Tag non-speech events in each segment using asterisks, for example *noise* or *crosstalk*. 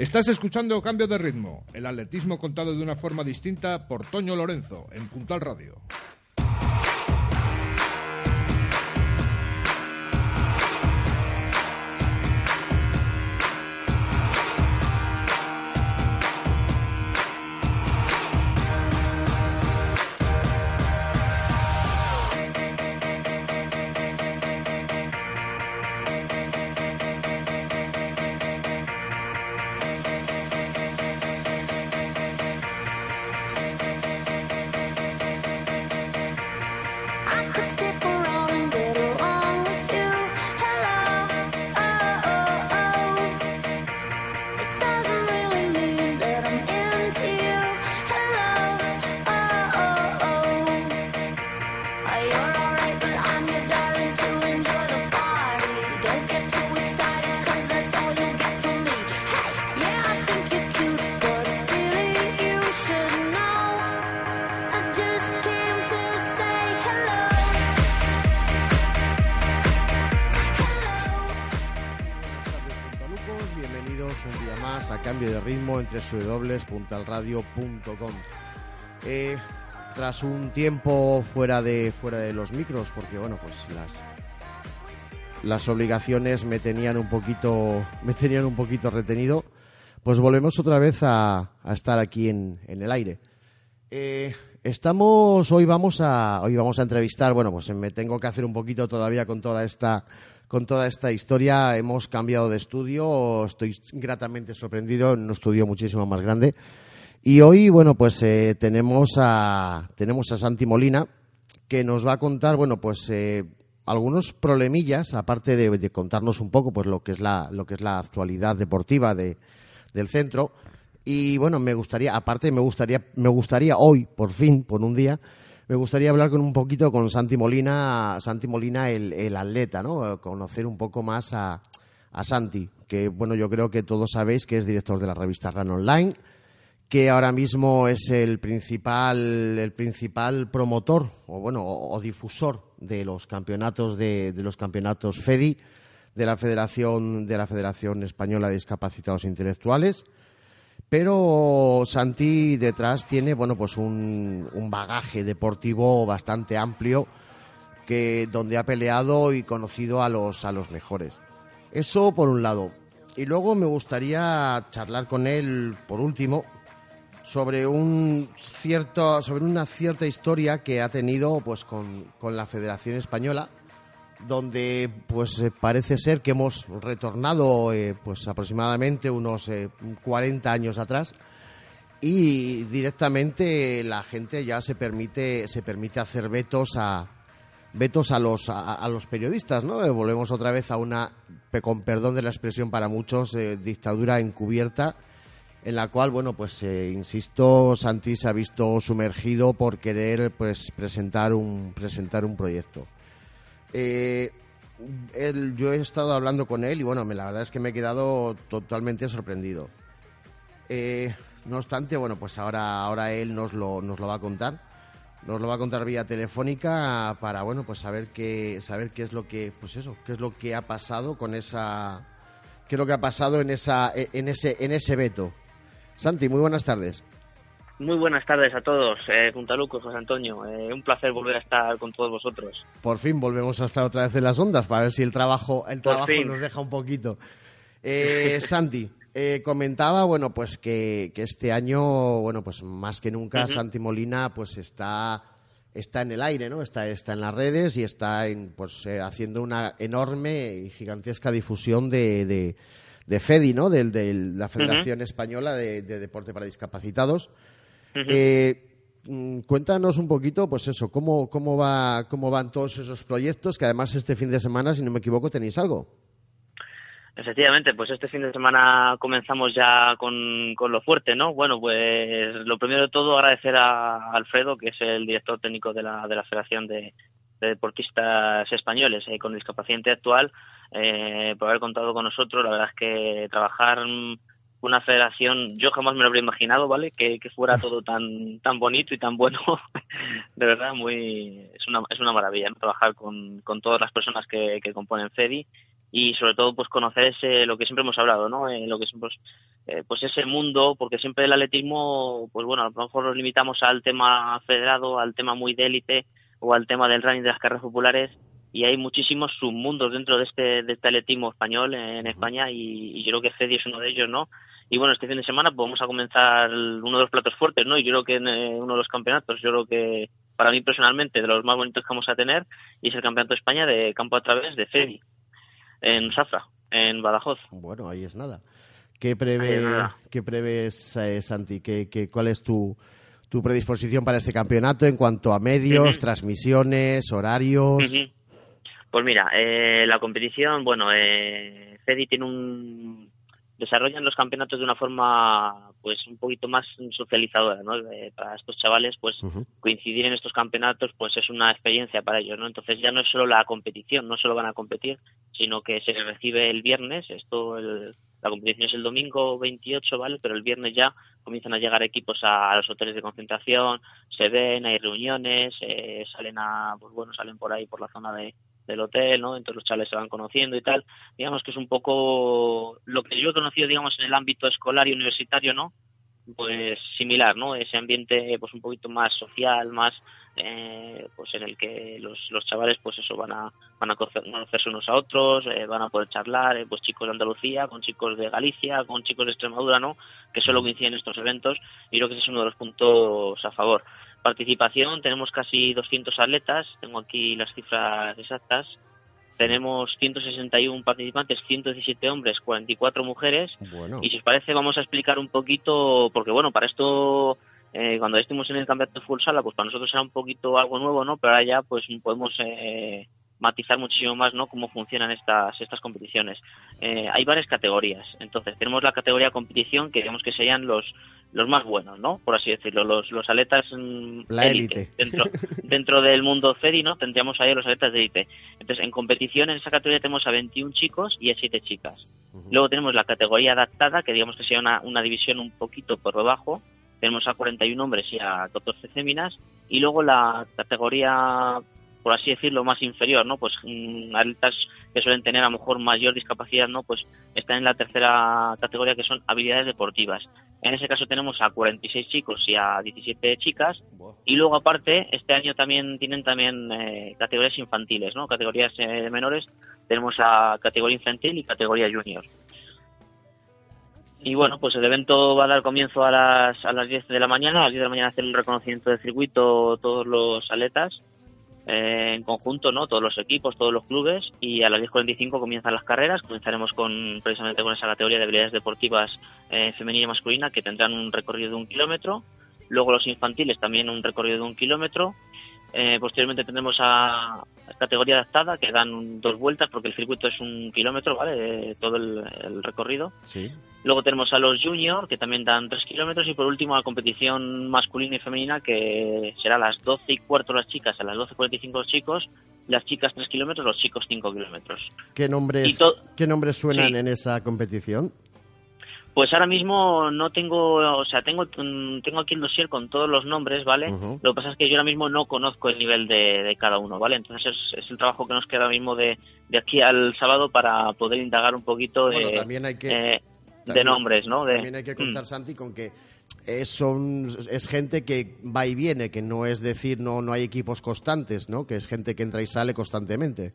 Estás escuchando Cambio de Ritmo, el atletismo contado de una forma distinta por Toño Lorenzo en Puntal Radio. Cambio de Ritmo entre www.puntalradio.com. Eh, tras un tiempo fuera de fuera de los micros, porque bueno, pues las las obligaciones me tenían un poquito *laughs* me tenían un poquito retenido, pues volvemos otra vez a, a estar aquí en, en el aire. Eh, estamos hoy vamos a hoy vamos a entrevistar bueno pues me tengo que hacer un poquito todavía con toda esta con toda esta historia hemos cambiado de estudio estoy gratamente sorprendido en un estudio muchísimo más grande. Y hoy bueno pues eh, tenemos a tenemos a Santi Molina que nos va a contar bueno pues eh, algunos problemillas aparte de, de contarnos un poco pues lo que es la lo que es la actualidad deportiva de, del centro. Y bueno, me gustaría, aparte me gustaría, me gustaría hoy, por fin, por un día, me gustaría hablar con un poquito con Santi Molina, Santi Molina, el, atleta, ¿no? Conocer un poco más a, Santi, que bueno, yo creo que todos sabéis que es director de la revista Run Online, que ahora mismo es el principal, el principal promotor o bueno, o, difusor de los campeonatos de los campeonatos FEDI, de la Federación, de la Federación Española de Discapacitados Intelectuales. Pero Santi detrás tiene bueno pues un, un bagaje deportivo bastante amplio que donde ha peleado y conocido a los a los mejores. Eso por un lado. Y luego me gustaría charlar con él por último sobre un cierto sobre una cierta historia que ha tenido pues con, con la Federación Española donde pues eh, parece ser que hemos retornado eh, pues aproximadamente unos eh, 40 años atrás y directamente la gente ya se permite se permite hacer vetos a vetos a los a, a los periodistas no Eh, volvemos otra vez a una con perdón de la expresión para muchos dictadura encubierta en la cual bueno pues insisto Santi se ha visto sumergido por querer pues presentar un presentar un proyecto eh, él- yo he estado hablando con él y bueno, la verdad es que me he quedado totalmente sorprendido. Eh, no obstante, bueno, pues ahora, ahora él nos lo, nos lo va a contar. Nos lo va a contar vía telefónica para, bueno, pues saber qué, saber qué es lo que, pues eso, qué es lo que ha pasado con esa, qué es lo que ha pasado en esa, en ese, en ese veto. Santi, muy buenas tardes. Muy buenas tardes a todos, eh, Puntalucos, José Antonio. Eh, un placer volver a estar con todos vosotros. Por fin volvemos a estar otra vez en las ondas para ver si el trabajo, el trabajo nos deja un poquito. Eh, *laughs* Santi, eh, comentaba, bueno, pues que, que este año, bueno, pues más que nunca Ujú. Santi Molina, pues está, está en el aire, ¿no? Está, está en las redes y está en, pues eh, haciendo una enorme y gigantesca difusión de, de, de FEDI, ¿no? De la Federación Española de, de Deporte para Discapacitados. Eh, mm, cuéntanos un poquito, pues eso, cómo, cómo, va, cómo van todos esos proyectos, que además este fin de semana, si no me equivoco, tenéis algo. Efectivamente, pues este fin de semana comenzamos ya con, con lo fuerte, ¿no? Bueno, pues lo primero de todo agradecer a Alfredo, que es el director técnico de la, de la Federación de, de Deportistas Españoles eh, con discapacidad intelectual, eh, por haber contado con nosotros. La verdad es que trabajar mm, una federación, yo jamás me lo habría imaginado, ¿vale? Que, que fuera todo *laughs* tan tan bonito y tan bueno. *laughs* de verdad, muy es una, es una maravilla ¿no? trabajar con, con todas las personas que, que componen FEDI y sobre todo pues conocer ese lo que siempre hemos hablado no eh, lo que siempre eh, pues ese mundo porque siempre el atletismo pues bueno a lo mejor nos limitamos al tema federado al tema muy de élite o al tema del running de las carreras populares y hay muchísimos submundos dentro de este de este atletismo español en España y, y yo creo que FEDI es uno de ellos no y bueno este fin de semana pues vamos a comenzar uno de los platos fuertes no y yo creo que en eh, uno de los campeonatos yo creo que para mí personalmente de los más bonitos que vamos a tener y es el campeonato de España de campo a través de FEDI en Safra, en Badajoz. Bueno, ahí es nada. ¿Qué, Ahí prevé, es nada. qué prevés, eh, Santi? ¿Qué, qué, cuál es tu, tu predisposición para este campeonato en cuanto a medios, transmisiones, horarios? Pues mira, eh, la competición, bueno, eh, CEDI tiene un desarrollan los campeonatos de una forma pues un poquito más socializadora, ¿no? Eh, para estos chavales, pues coincidir en estos campeonatos pues es una experiencia para ellos, ¿no? Entonces ya no es solo la competición, no solo van a competir, sino que se recibe el viernes, esto el- la competición es el domingo 28, ¿vale? Pero el viernes ya comienzan a llegar equipos a, a los hoteles de concentración, se ven, hay reuniones, eh, salen a, pues bueno, salen por ahí por la zona de, del hotel, ¿no? Entonces los chavales se van conociendo y tal. Digamos que es un poco lo que yo he conocido, digamos, en el ámbito escolar y universitario, ¿no? Pues similar, ¿no? Ese ambiente, pues un poquito más social, más, eh, pues en el que los, los chavales, pues eso, van a, van a conocer- conocerse unos a otros, eh, van a poder charlar, eh, pues chicos de Andalucía, con chicos de Galicia, con chicos de Extremadura, ¿no? Que solo coinciden en estos eventos y creo que ese es uno de los puntos a favor. Participación, tenemos casi 200 atletas, tengo aquí las cifras exactas. Tenemos 161 participantes, 117 hombres, 44 mujeres. Bueno, Y si os parece, vamos a explicar un poquito, porque bueno, para esto, eh, cuando estuvimos en el campeonato de fútbol sala, pues para nosotros era un poquito algo nuevo, ¿no? Pero ahora ya, pues podemos eh, matizar muchísimo más, ¿no? Cómo funcionan estas estas competiciones. Eh, hay varias categorías. Entonces, tenemos la categoría competición, que digamos que serían los los más buenos, ¿no? Por así decirlo, los, los atletas mm, La élite. élite. Dentro, *laughs* dentro del mundo CEDI, ¿no? Tendríamos ahí a los atletas de élite. Entonces, en competición, en esa categoría tenemos a 21 chicos y a 7 chicas. Luego tenemos la categoría adaptada, que digamos que sería una, una división un poquito por debajo. Tenemos a 41 hombres y a 14 féminas. Y luego la categoría, por así decirlo, más inferior, ¿no? Pues mm, atletas que suelen tener a lo mejor mayor discapacidad, ¿no? Pues están en la tercera categoría que son habilidades deportivas. En ese caso tenemos a 46 chicos y a 17 chicas. Y luego aparte, este año también tienen también eh, categorías infantiles, ¿no? Categorías eh, menores. Tenemos a categoría infantil y categoría junior. Y bueno, pues el evento va a dar comienzo a las, a las 10 de la mañana. A las 10 de la mañana hacer un reconocimiento del circuito todos los atletas eh, en conjunto, ¿no? Todos los equipos, todos los clubes. Y a las 10.45 comienzan las carreras. Comenzaremos con precisamente con esa categoría de habilidades deportivas eh, femenina y masculina que tendrán un recorrido de un kilómetro. Luego los infantiles también un recorrido de un kilómetro. Eh, posteriormente tendremos a, a categoría adaptada que dan dos vueltas porque el circuito es un kilómetro, ¿vale? De todo el, el recorrido. sí. Luego tenemos a los junior, que también dan 3 kilómetros, y por último la competición masculina y femenina, que será a las 12 y cuarto las chicas, a las 12.45 los chicos, las chicas 3 kilómetros, los chicos 5 kilómetros. ¿Qué nombres, ¿qué nombres suenan Sí. en esa competición? Pues ahora mismo no tengo, o sea, tengo, mm, tengo aquí el dossier con todos los nombres, ¿vale? Lo que pasa es que yo ahora mismo no conozco el nivel de, de cada uno, ¿vale? Entonces es, es el trabajo que nos queda ahora mismo de, de aquí al sábado para poder indagar un poquito de, Bueno, también hay que- eh, de nombres, ¿no? De, También hay que contar, Mm. Santi, con que es, son, es gente que va y viene, que no es decir, no, no hay equipos constantes, ¿no? Que es gente que entra y sale constantemente.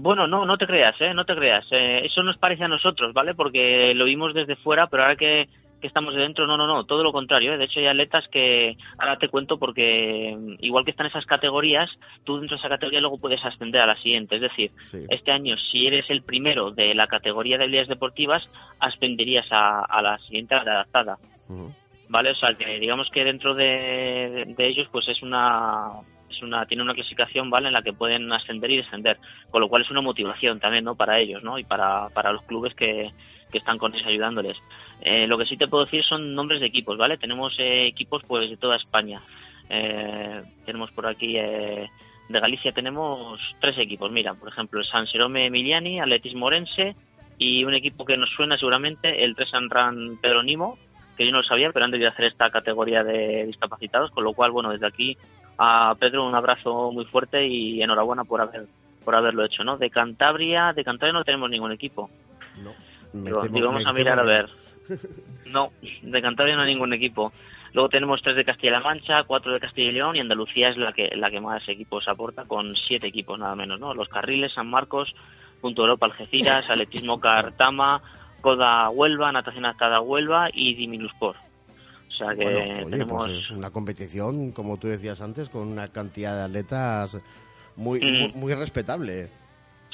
Bueno, no, no te creas, ¿eh? No te creas. Eh, eso nos parece a nosotros, ¿vale? Porque lo vimos desde fuera, pero ahora que, que estamos de dentro, no, no, no, todo lo contrario, ¿eh? De hecho, hay atletas que, ahora te cuento porque mm, igual que están esas categorías, tú dentro de esa categoría luego puedes ascender a la siguiente. Es decir, Sí. este año, si eres el primero de la categoría de habilidades deportivas, ascenderías a, a la siguiente, a la adaptada. ¿vale? O sea, que digamos que dentro de, de ellos, pues es una, es una, tiene una clasificación, ¿vale? En la que pueden ascender y descender, con lo cual es una motivación también, ¿no? Para ellos, ¿no? Y para, para los clubes que, que están con ellos ayudándoles. Eh, lo que sí te puedo decir son nombres de equipos, ¿vale? Tenemos eh, equipos, pues, de toda España. Eh, tenemos por aquí, eh, de Galicia tenemos tres equipos, mira, por ejemplo, el San Jerome Emiliani, Atletismo Orense y un equipo que nos suena seguramente, el Tresan Ran Pedro Nimo, que yo no lo sabía, pero han debido hacer esta categoría de discapacitados, con lo cual, bueno, desde aquí a Pedro un abrazo muy fuerte y enhorabuena por haber por haberlo hecho, ¿no? De Cantabria, de Cantabria no tenemos ningún equipo. No. Temo- digo, vamos a mirar a ver. *laughs* No, de Cantabria no hay ningún equipo. Luego tenemos tres de Castilla-La Mancha, cuatro de Castilla y León y Andalucía es la que la que más equipos aporta con siete equipos nada menos, ¿no? Los Carriles, San Marcos, Punto Europa, Algeciras, *laughs* Atletismo Cartama, Coda Huelva, Natación Adaptada Huelva y Diminuspor. O sea que Bueno, oye, tenemos pues es una competición, como tú decías antes, con una cantidad de atletas muy, Mm. muy, muy respetable.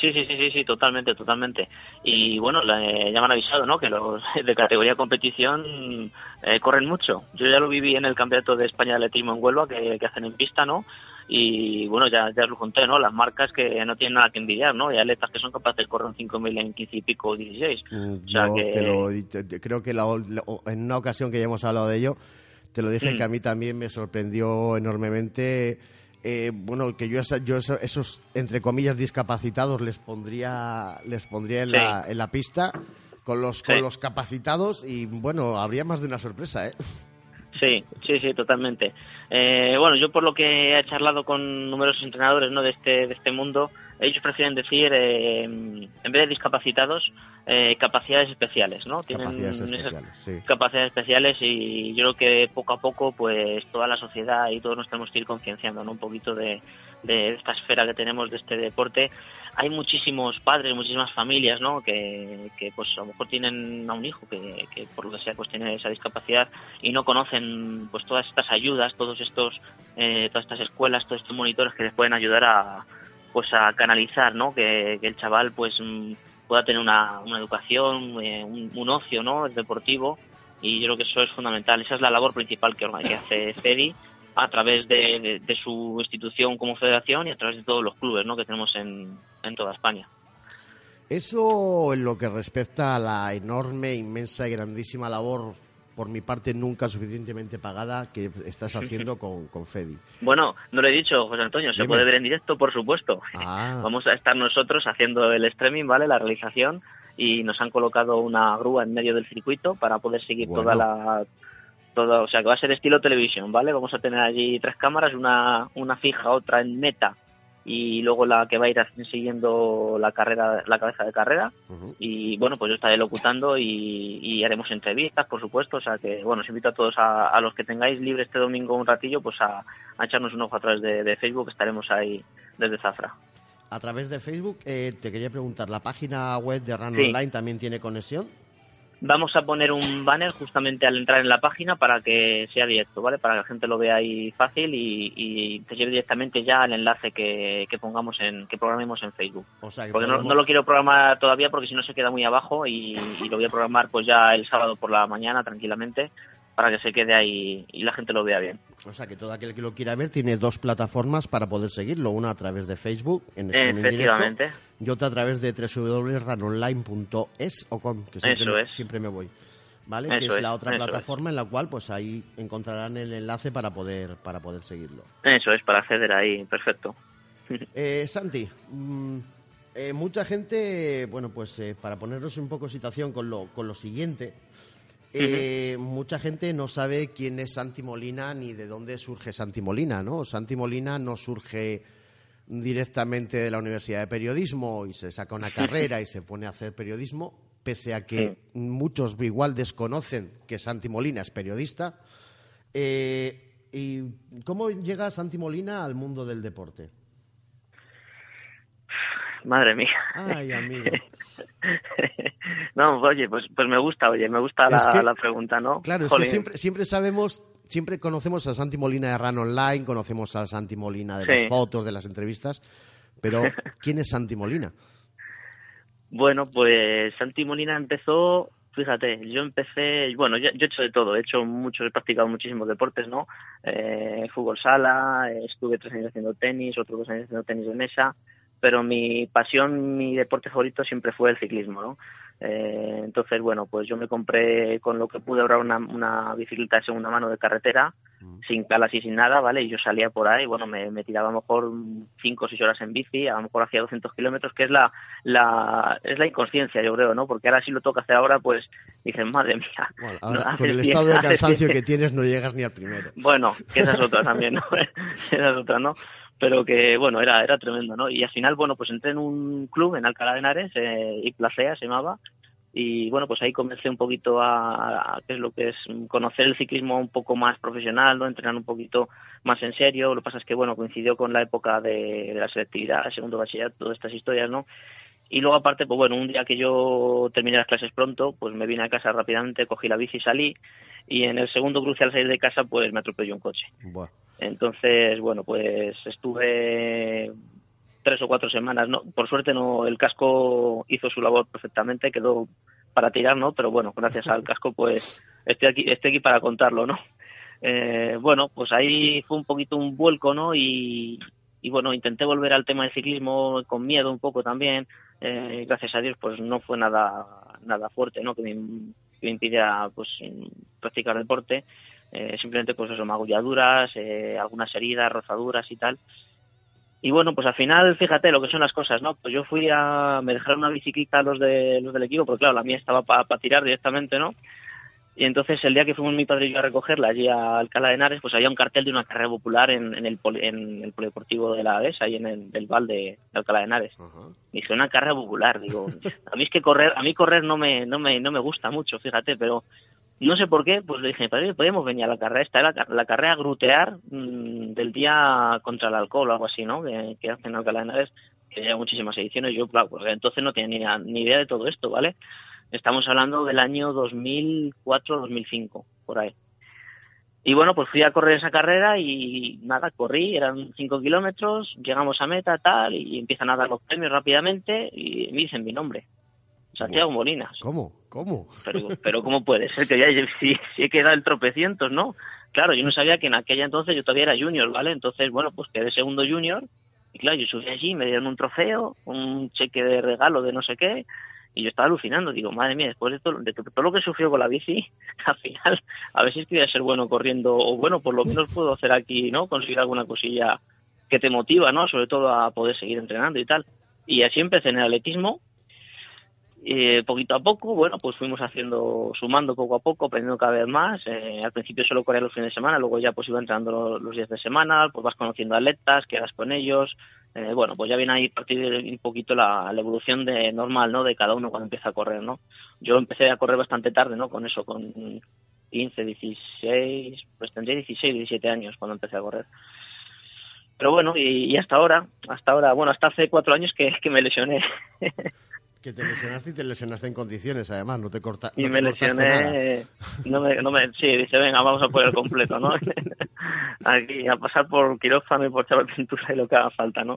Sí, sí, sí, sí, sí, totalmente, totalmente. Y bueno, eh, ya me han avisado, ¿no? Que los *laughs* de categoría competición eh, corren mucho. Yo ya lo viví en el Campeonato de España de Atletismo en Huelva, que, que hacen en pista, ¿no? Y bueno, ya, ya os lo conté, ¿no? Las marcas que no tienen nada que envidiar, ¿no? Hay atletas que son capaces de correr un 5.000 en 15 y pico o 16. Mm, O sea Yo que- te lo, te- creo que la- la- en una ocasión que ya hemos hablado de ello, te lo dije Mm. que a mí también me sorprendió enormemente. eh, bueno, que yo, esa- yo eso- esos, entre comillas, discapacitados les pondría, les pondría en, la, en la pista con los, con los capacitados y bueno, habría más de una sorpresa, ¿eh? Sí, sí, sí, totalmente. Eh, bueno, yo por lo que he charlado con numerosos entrenadores ¿no? de, este, de este mundo, ellos prefieren decir, eh, en vez de discapacitados, eh, capacidades especiales, ¿no? Capacidades esas especiales, sí. capacidades especiales y yo creo que poco a poco, pues toda la sociedad y todos nos tenemos que ir concienciando, ¿no? Un poquito de, de esta esfera que tenemos de este deporte. Hay muchísimos padres, muchísimas familias, ¿no? Que, que pues a lo mejor tienen a un hijo que, que por lo que sea pues tiene esa discapacidad y no conocen pues todas estas ayudas, todos estos, eh, todas estas escuelas, todos estos monitores que les pueden ayudar a pues a canalizar, ¿no? Que, el chaval pues mm, pueda tener una, una educación, eh, un, ocio, ¿no? Deportivo y yo creo que eso es fundamental. Esa es la labor principal que, que hace FEDI a través de, de- de su institución como federación y a través de todos los clubes ¿no? que tenemos en, en toda España. Eso en lo que respecta a la enorme, inmensa y grandísima labor, por mi parte nunca suficientemente pagada, que estás *laughs* haciendo con, con Fedi. Bueno, no lo he dicho, José Antonio, se Dime. puede ver en directo, por supuesto. Ah, *laughs* Vamos a estar nosotros haciendo el streaming, ¿vale? La realización y nos han colocado una grúa en medio del circuito para poder seguir Bueno. toda la toda, o sea, que va a ser estilo televisión, ¿vale? Vamos a tener allí tres cámaras, una una fija, otra en meta y luego la que va a ir siguiendo la carrera la cabeza de carrera y bueno pues yo estaré locutando y, y haremos entrevistas por supuesto o sea que bueno os invito a todos a, a los que tengáis libre este domingo un ratillo pues a, a echarnos un ojo a través de, de Facebook estaremos ahí desde Zafra a través de Facebook, eh, te quería preguntar, ¿la página web de Run Sí. Online también tiene conexión? Vamos a poner un banner justamente al entrar en la página para que sea directo vale para que la gente lo vea ahí fácil y, y te lleve directamente ya al enlace que, que pongamos en que programemos en Facebook. O sea, que porque no, no lo quiero programar todavía porque si no se queda muy abajo y, y lo voy a programar pues ya el sábado por la mañana tranquilamente para que se quede ahí y la gente lo vea bien. O sea, que todo aquel que lo quiera ver tiene dos plataformas para poder seguirlo. Una a través de Facebook, en Efectivamente. directo, y otra a través de www.runonline.es o com, que siempre, Eso me, es. siempre me voy. ¿Vale? Eso que es, es, la otra plataforma en la cual pues ahí encontrarán el enlace para poder, para poder seguirlo. Eso es, para acceder ahí, perfecto. *laughs* Eh, Santi, mm, eh, mucha gente, bueno, pues eh, para ponernos un poco en situación con lo, con lo siguiente, eh, mucha gente no sabe quién es Santi Molina ni de dónde surge Santi Molina, ¿no? Santi Molina no surge directamente de la Universidad de Periodismo y se saca una *laughs* carrera y se pone a hacer periodismo, pese a que muchos igual desconocen que Santi Molina es periodista. Eh, ¿Y cómo llega Santi Molina al mundo del deporte? Madre mía. Ay, amigo. *laughs* *laughs* no, oye, pues, pues me gusta, oye, me gusta la, que- la pregunta, ¿no? Claro, es Jolín. que siempre, siempre sabemos, siempre conocemos a Santi Molina de Ran Online, conocemos a Santi Molina de las fotos, de las entrevistas, pero *laughs* ¿quién es Santi Molina? Bueno, pues Santi Molina empezó Fíjate, yo empecé, bueno, yo, yo he hecho de todo, he hecho mucho, he practicado muchísimos deportes, ¿no? Eh, fútbol sala, eh, estuve tres años haciendo tenis, otros dos años haciendo tenis de mesa, pero mi pasión, mi deporte favorito siempre fue el ciclismo, ¿no? Eh, entonces, bueno, pues yo me compré con lo que pude ahorrar una, una bicicleta de segunda mano de carretera, sin calas y sin nada, ¿vale? Y yo salía por ahí, bueno, me, me tiraba a lo mejor cinco o seis horas en bici, a lo mejor hacía 200 kilómetros, que es la, la, es la inconsciencia, yo creo, ¿no? Porque ahora si lo toca hacer ahora, pues dicen, madre mía. *laughs* Bueno, ahora, con el estado de cansancio que tienes no llegas ni al primero. bueno, que esa es otra también, ¿no? *laughs* esa es otra, ¿no? Pero que, bueno, era, era tremendo, ¿no? Y al final, bueno, pues entré en un club en Alcalá de Henares, eh, y Placea se llamaba, y bueno, pues ahí comencé un poquito a, qué es lo que es conocer el ciclismo un poco más profesional, ¿no? Entrenar un poquito más en serio. Lo que pasa es que, bueno, coincidió con la época de, la selectividad, el segundo bachillerato, todas estas historias, ¿no? Y luego aparte, pues bueno, un día que yo terminé las clases pronto, pues me vine a casa rápidamente, cogí la bici y salí. Y en el segundo cruce al salir de casa, pues me atropelló un coche. Buah. Entonces, bueno, pues estuve tres o cuatro semanas, ¿no? Por suerte no, el casco hizo su labor perfectamente, quedó para tirar, ¿no? Pero bueno, gracias al casco, pues estoy aquí, estoy aquí para contarlo, ¿no? Eh, bueno, pues ahí fue un poquito un vuelco, ¿no? Y, y bueno, intenté volver al tema del ciclismo con miedo un poco también. Eh, gracias a Dios, pues no fue nada, nada fuerte, ¿no? Que me, que me impidiera, pues, practicar deporte. Eh, simplemente, pues eso, magulladuras, eh, algunas heridas, rozaduras y tal. Y bueno, pues al final, fíjate lo que son las cosas, ¿no? Pues yo fui a, me dejaron una bicicleta los de los del equipo, porque claro, la mía estaba para tirar directamente, ¿no? Y entonces el día que fuimos mi padre y yo a recogerla allí a Alcalá de Henares, pues había un cartel de una carrera popular en, en el, poli- en el polideportivo de la AES, ahí en el del Val de, de Alcalá de Henares. Ajá. Dije, una carrera popular, digo, a mí es que correr, a mí correr no me, no me, no me gusta mucho, fíjate, pero no sé por qué, pues le dije, padre, podíamos venir a la carrera, esta era la, la carrera grutear mm, del día contra el alcohol o algo así, ¿no? Que, que hacen en Alcalá de Henares, que lleva muchísimas ediciones, yo, claro, porque entonces no tenía ni, ni idea de todo esto, ¿vale? Estamos hablando del año 2004-2005, por ahí. Y bueno, pues fui a correr esa carrera y nada, corrí, eran cinco kilómetros, llegamos a meta, tal, y empiezan a dar los premios rápidamente y me dicen mi nombre, Santiago Molinas. ¿Cómo? ¿Cómo? Pero, pero ¿cómo puede ser que ya si, si he quedado el tropecientos, no? Claro, yo no sabía que en aquella entonces yo todavía era junior, ¿vale? Entonces, bueno, pues quedé segundo junior y claro, yo subí allí, me dieron un trofeo, un cheque de regalo de no sé qué y yo estaba alucinando, digo, madre mía, después de todo, de todo lo que sufrió con la bici, *laughs* al final, a ver si es a ser bueno corriendo, o bueno, por lo menos puedo hacer aquí, ¿no? Conseguir alguna cosilla que te motiva, ¿no? Sobre todo a poder seguir entrenando y tal. Y así empecé en el atletismo, eh, poquito a poco, bueno, pues fuimos haciendo, sumando poco a poco, aprendiendo cada vez más. Eh, al principio solo corría los fines de semana, luego ya pues iba entrenando los, los días de semana, pues vas conociendo atletas, quedas con ellos. Eh, bueno, pues ya viene ahí a partir de un poquito la, evolución de normal, ¿no? De cada uno cuando empieza a correr, ¿no? Yo empecé a correr bastante tarde, ¿no? Con eso, con 15, 16, pues tendría 16, 17 años cuando empecé a correr. Pero bueno, y, y hasta ahora, hasta ahora, bueno, hasta hace cuatro años que me lesioné. *laughs* Que te lesionaste y te lesionaste en condiciones, además, no te, corta, y no me lesioné no me, no me sí dice venga vamos a por el completo no *laughs* aquí a pasar por quirófano y por pintura y lo que haga falta no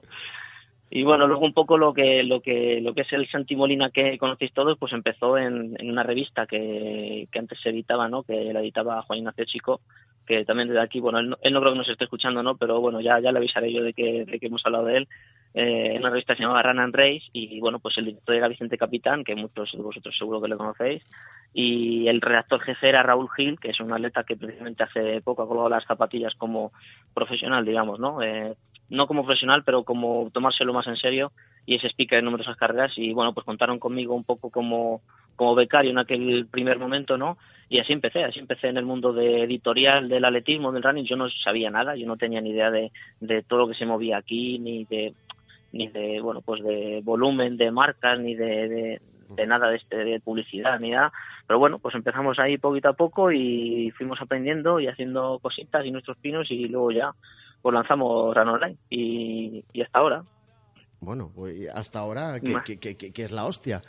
y bueno luego un poco lo que lo que lo que es el Santi Molina que conocéis todos pues empezó en, en una revista que, que antes se editaba no que la editaba Juan Ignacio Chico que también desde aquí bueno él no, él no creo que nos esté escuchando no pero bueno ya ya le avisaré yo de que de que hemos hablado de él. Eh, en una revista que se llamaba Run and Race y bueno pues el director era Vicente Capitán que muchos de vosotros seguro que le conocéis. Y el redactor jefe era Raúl Gil que es un atleta que precisamente hace poco ha colgado las zapatillas como profesional digamos no eh, no como profesional pero como tomárselo más en serio y es speaker en numerosas carreras. Y bueno pues contaron conmigo un poco como como becario en aquel primer momento no y así empecé así empecé en el mundo de editorial del atletismo del running. Yo no sabía nada yo no tenía ni idea de, de todo lo que se movía aquí ni de ni de bueno pues de volumen de marcas ni de, de, de nada de este de publicidad ni nada. Pero bueno pues empezamos ahí poquito a poco y fuimos aprendiendo y haciendo cositas y nuestros pinos y luego ya pues lanzamos Run Online y, y hasta ahora Bueno, pues hasta ahora, que, que, que, es la hostia.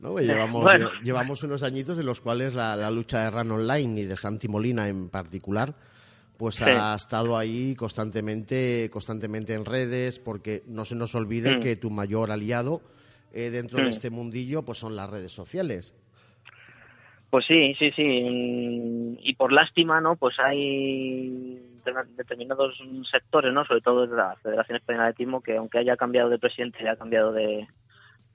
¿no? *laughs* Llevamos, Bueno. lle- llevamos unos añitos en los cuales la, la lucha de Run Online y de Santi Molina en particular, pues Sí. ha estado ahí constantemente, constantemente en redes, porque no se nos olvide Mm. que tu mayor aliado eh, dentro de Mm. este mundillo pues son las redes sociales. Pues sí, sí, sí. mm, Y por lástima, ¿no? Pues hay determinados sectores, ¿no? Sobre todo de la Federación Española de Atletismo, que aunque haya cambiado de presidente, haya cambiado de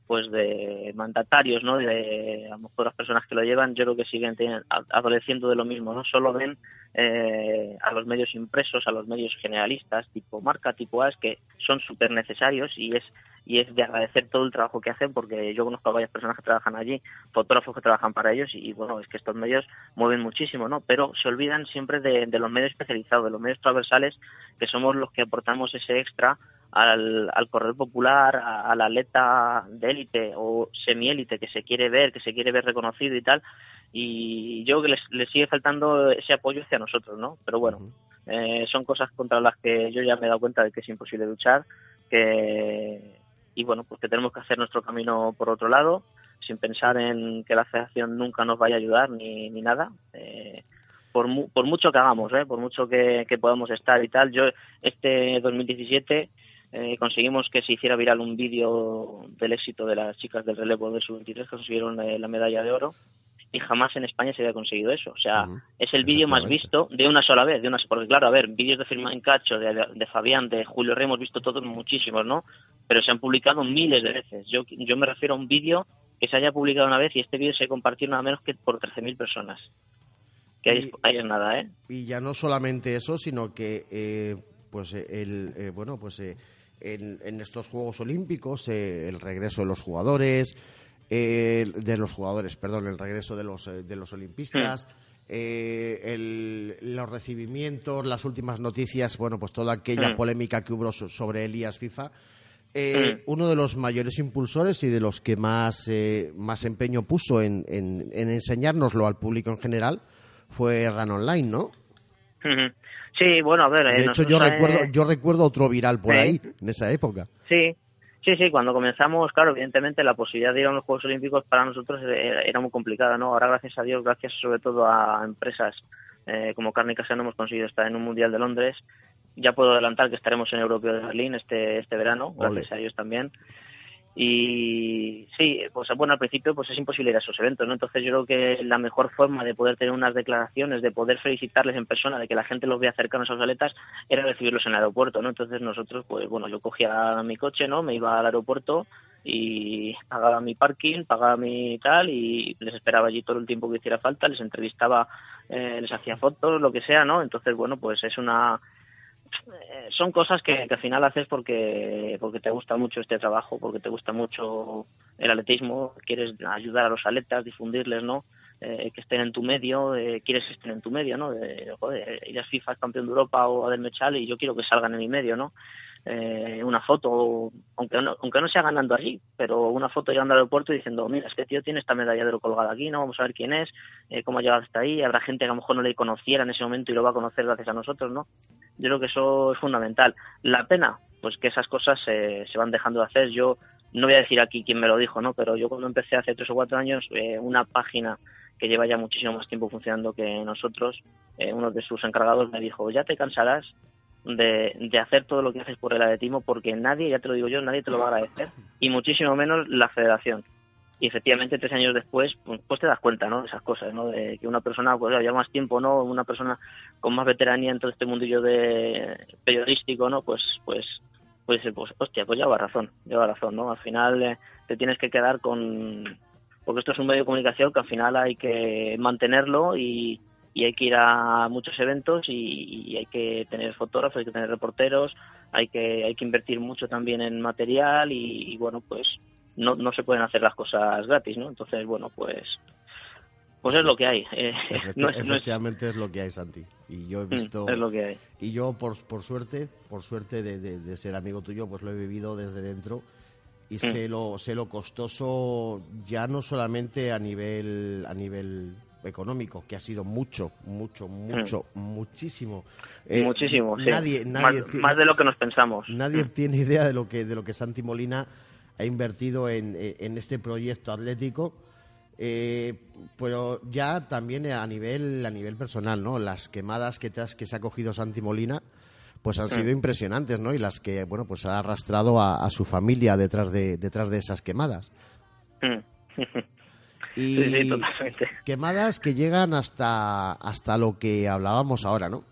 pues de mandatarios, ¿no? De a lo mejor las personas que lo llevan, yo creo que siguen a- adoleciendo de lo mismo, ¿no? Solo ven eh, a los medios impresos, a los medios generalistas, tipo marca, tipo AS, que son súper necesarios y es y es de agradecer todo el trabajo que hacen porque yo conozco a varias personas que trabajan allí, fotógrafos que trabajan para ellos y, bueno, es que estos medios mueven muchísimo, ¿no? Pero se olvidan siempre de, de los medios especializados, de los medios transversales, que somos los que aportamos ese extra al, al corredor popular, a- al atleta de élite o semiélite que se quiere ver, que se quiere ver reconocido y tal. Y yo creo que les, les sigue faltando ese apoyo hacia nosotros, ¿no? Pero bueno, eh, son cosas contra las que yo ya me he dado cuenta de que es imposible luchar, que y bueno, pues que tenemos que hacer nuestro camino por otro lado, sin pensar en que la federación nunca nos vaya a ayudar ni, ni nada. Eh, por, mu- por mucho que hagamos, ¿eh? por mucho que, que podamos estar y tal. Yo este 2017 eh, conseguimos que se hiciera viral un vídeo del éxito de las chicas del relevo de sub-23 que consiguieron eh, la medalla de oro y jamás en España se había conseguido eso. O sea, es el vídeo más visto de una sola vez, de una porque claro, a ver, vídeos de Firmán Cacho, de, de Fabián, de Julio Rey hemos visto todos muchísimos, ¿no? Pero se han publicado miles de veces. Yo yo me refiero a un vídeo que se haya publicado una vez y este vídeo se compartió nada menos que por 13.000 personas. Que ahí, Y- ahí es nada, ¿eh? Y ya no solamente eso, sino que, eh, pues, eh, el, eh, bueno, pues eh, en, en estos Juegos Olímpicos, eh, el regreso de los jugadores, eh, de los jugadores, perdón, el regreso de los, eh, de los olimpistas, eh, el- los recibimientos, las últimas noticias, bueno, pues toda aquella polémica que hubo so- sobre Elías FIFA. Eh, uno de los mayores impulsores y de los que más, eh, más empeño puso en, en, en enseñárnoslo al público en general fue Run Online, ¿no? Sí, bueno, a ver. De hecho, yo recuerdo, yo recuerdo otro viral por ahí, en esa época. Sí, sí, sí, cuando comenzamos, claro, evidentemente la posibilidad de ir a unos Juegos Olímpicos para nosotros era, muy complicada, ¿no? Ahora, gracias a Dios, gracias sobre todo a empresas eh, como Carne y Casano, hemos conseguido estar en un Mundial de Londres. Ya puedo adelantar que estaremos en Europeo de Berlín este, este verano, Ole. gracias a ellos también. Y sí, pues bueno, al principio pues es imposible ir a esos eventos, ¿no? Entonces yo creo que la mejor forma de poder tener unas declaraciones, de poder felicitarles en persona, de que la gente los vea cercanos a los atletas, era recibirlos en el aeropuerto, ¿no? Entonces nosotros, pues bueno, yo cogía mi coche, ¿no? Me iba al aeropuerto y pagaba mi parking, pagaba mi tal y les esperaba allí todo el tiempo que hiciera falta, les entrevistaba, eh, les hacía fotos, lo que sea, ¿no? Entonces, bueno, pues es una son cosas que, que al final haces porque porque te gusta mucho este trabajo, porque te gusta mucho el atletismo, quieres ayudar a los atletas, difundirles, ¿no? Eh, que estén en tu medio, eh, quieres que estén en tu medio, ¿no? De, joder, Elías FIFA es campeón de Europa o del Mechal y yo quiero que salgan en mi medio, ¿no? Eh, una foto, aunque no, aunque no sea ganando allí, pero una foto llegando al aeropuerto y diciendo, mira, este tío tiene esta medalla de oro colgada aquí, ¿no? Vamos a ver quién es, eh, cómo ha llegado hasta ahí, habrá gente que a lo mejor no le conociera en ese momento y lo va a conocer gracias a nosotros, ¿no? Yo creo que eso es fundamental. La pena, pues que esas cosas se se van dejando de hacer. Yo no voy a decir aquí quién me lo dijo, ¿no? Pero yo cuando empecé hace tres o cuatro años, eh, una página que lleva ya muchísimo más tiempo funcionando que nosotros, eh, uno de sus encargados me dijo, ya te cansarás de, de hacer todo lo que haces por el atletismo porque nadie, ya te lo digo yo, nadie te lo va a agradecer y muchísimo menos la federación. Y efectivamente, tres años después, pues, pues te das cuenta, ¿no? De esas cosas, ¿no? De que una persona, pues lleva más tiempo, ¿no? Una persona con más veteranía en todo este mundillo de periodístico, ¿no? Pues, pues, pues, pues, hostia, pues lleva razón, lleva razón, ¿no? Al final eh, te tienes que quedar con, porque esto es un medio de comunicación que al final hay que mantenerlo y, y hay que ir a muchos eventos y, y hay que tener fotógrafos, hay que tener reporteros, hay que, hay que invertir mucho también en material y, y bueno, pues no, no se pueden hacer las cosas gratis, ¿no? Entonces, bueno, pues pues es lo que hay. *laughs* eh, no es, no es- efectivamente es lo que hay, Santi. Y yo he visto... Mm, es lo que hay. Y yo, por, por suerte, por suerte de, de- de ser amigo tuyo, pues lo he vivido desde dentro y sé, lo, sé lo costoso ya no solamente a nivel, a nivel económico, que ha sido mucho, mucho, mucho, muchísimo. Eh, Muchísimo, sí. Nadie, nadie más, de lo que nos pensamos. Nadie Mm. tiene idea de lo que de lo que Santi Molina ha invertido en, en este proyecto atlético, eh, pero ya también a nivel a nivel personal, ¿no? Las quemadas que te has- que se ha cogido Santi Molina, pues han sido impresionantes, ¿no? Y las que bueno pues ha arrastrado a, a su familia detrás de detrás de esas quemadas. *laughs* Y Sí, sí, totalmente. quemadas que llegan hasta, hasta lo que hablábamos ahora, ¿no?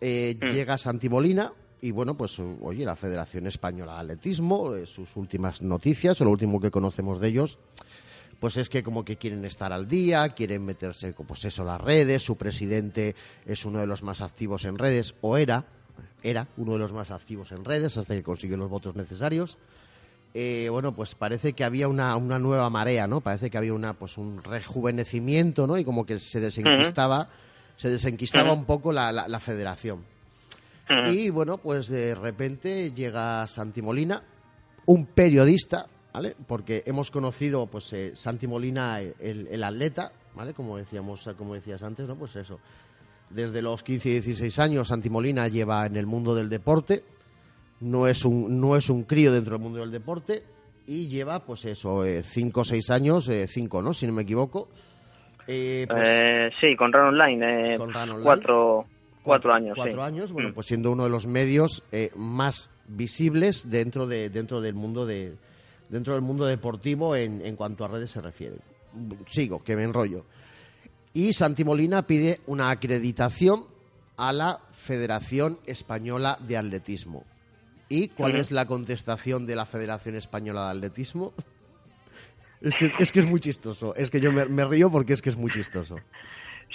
Eh, Mm. Llega Santi Molina y bueno, pues oye, la Federación Española de Atletismo, eh, sus últimas noticias, o lo último que conocemos de ellos, pues es que como que quieren estar al día, quieren meterse, pues eso, las redes, su presidente es uno de los más activos en redes, o era, era uno de los más activos en redes hasta que consiguió los votos necesarios. Eh, bueno, pues parece que había una, una nueva marea, ¿no? Parece que había una, pues un rejuvenecimiento, ¿no? Y como que se desenquistaba, se desenquistaba un poco la, la- la federación. Y bueno, pues de repente llega Santi Molina, un periodista, ¿vale? Porque hemos conocido, pues, eh, Santi Molina, el, el atleta, ¿vale? Como decíamos, como decías antes, ¿no? Pues eso. Desde los 15 y 16 años, Santi Molina lleva en el mundo del deporte. No es un, no es un crío dentro del mundo del deporte. Y lleva, pues eso, 5 o 6 años, 5, ¿no? Si no me equivoco. Eh, pues, Eh, sí, con Run Online, eh, Con Run Online. Cuatro, cuatro años, Cuatro sí. años, bueno, Mm. pues siendo uno de los medios eh, más visibles dentro de dentro del mundo de dentro del mundo deportivo en, en cuanto a redes se refiere. Sigo, que me enrollo. Y Santi Molina pide una acreditación a la Federación Española de Atletismo. ¿Y cuál es la contestación de la Federación Española de Atletismo? *laughs* Es que, es que es muy chistoso. Es que yo me, me río porque es que es muy chistoso.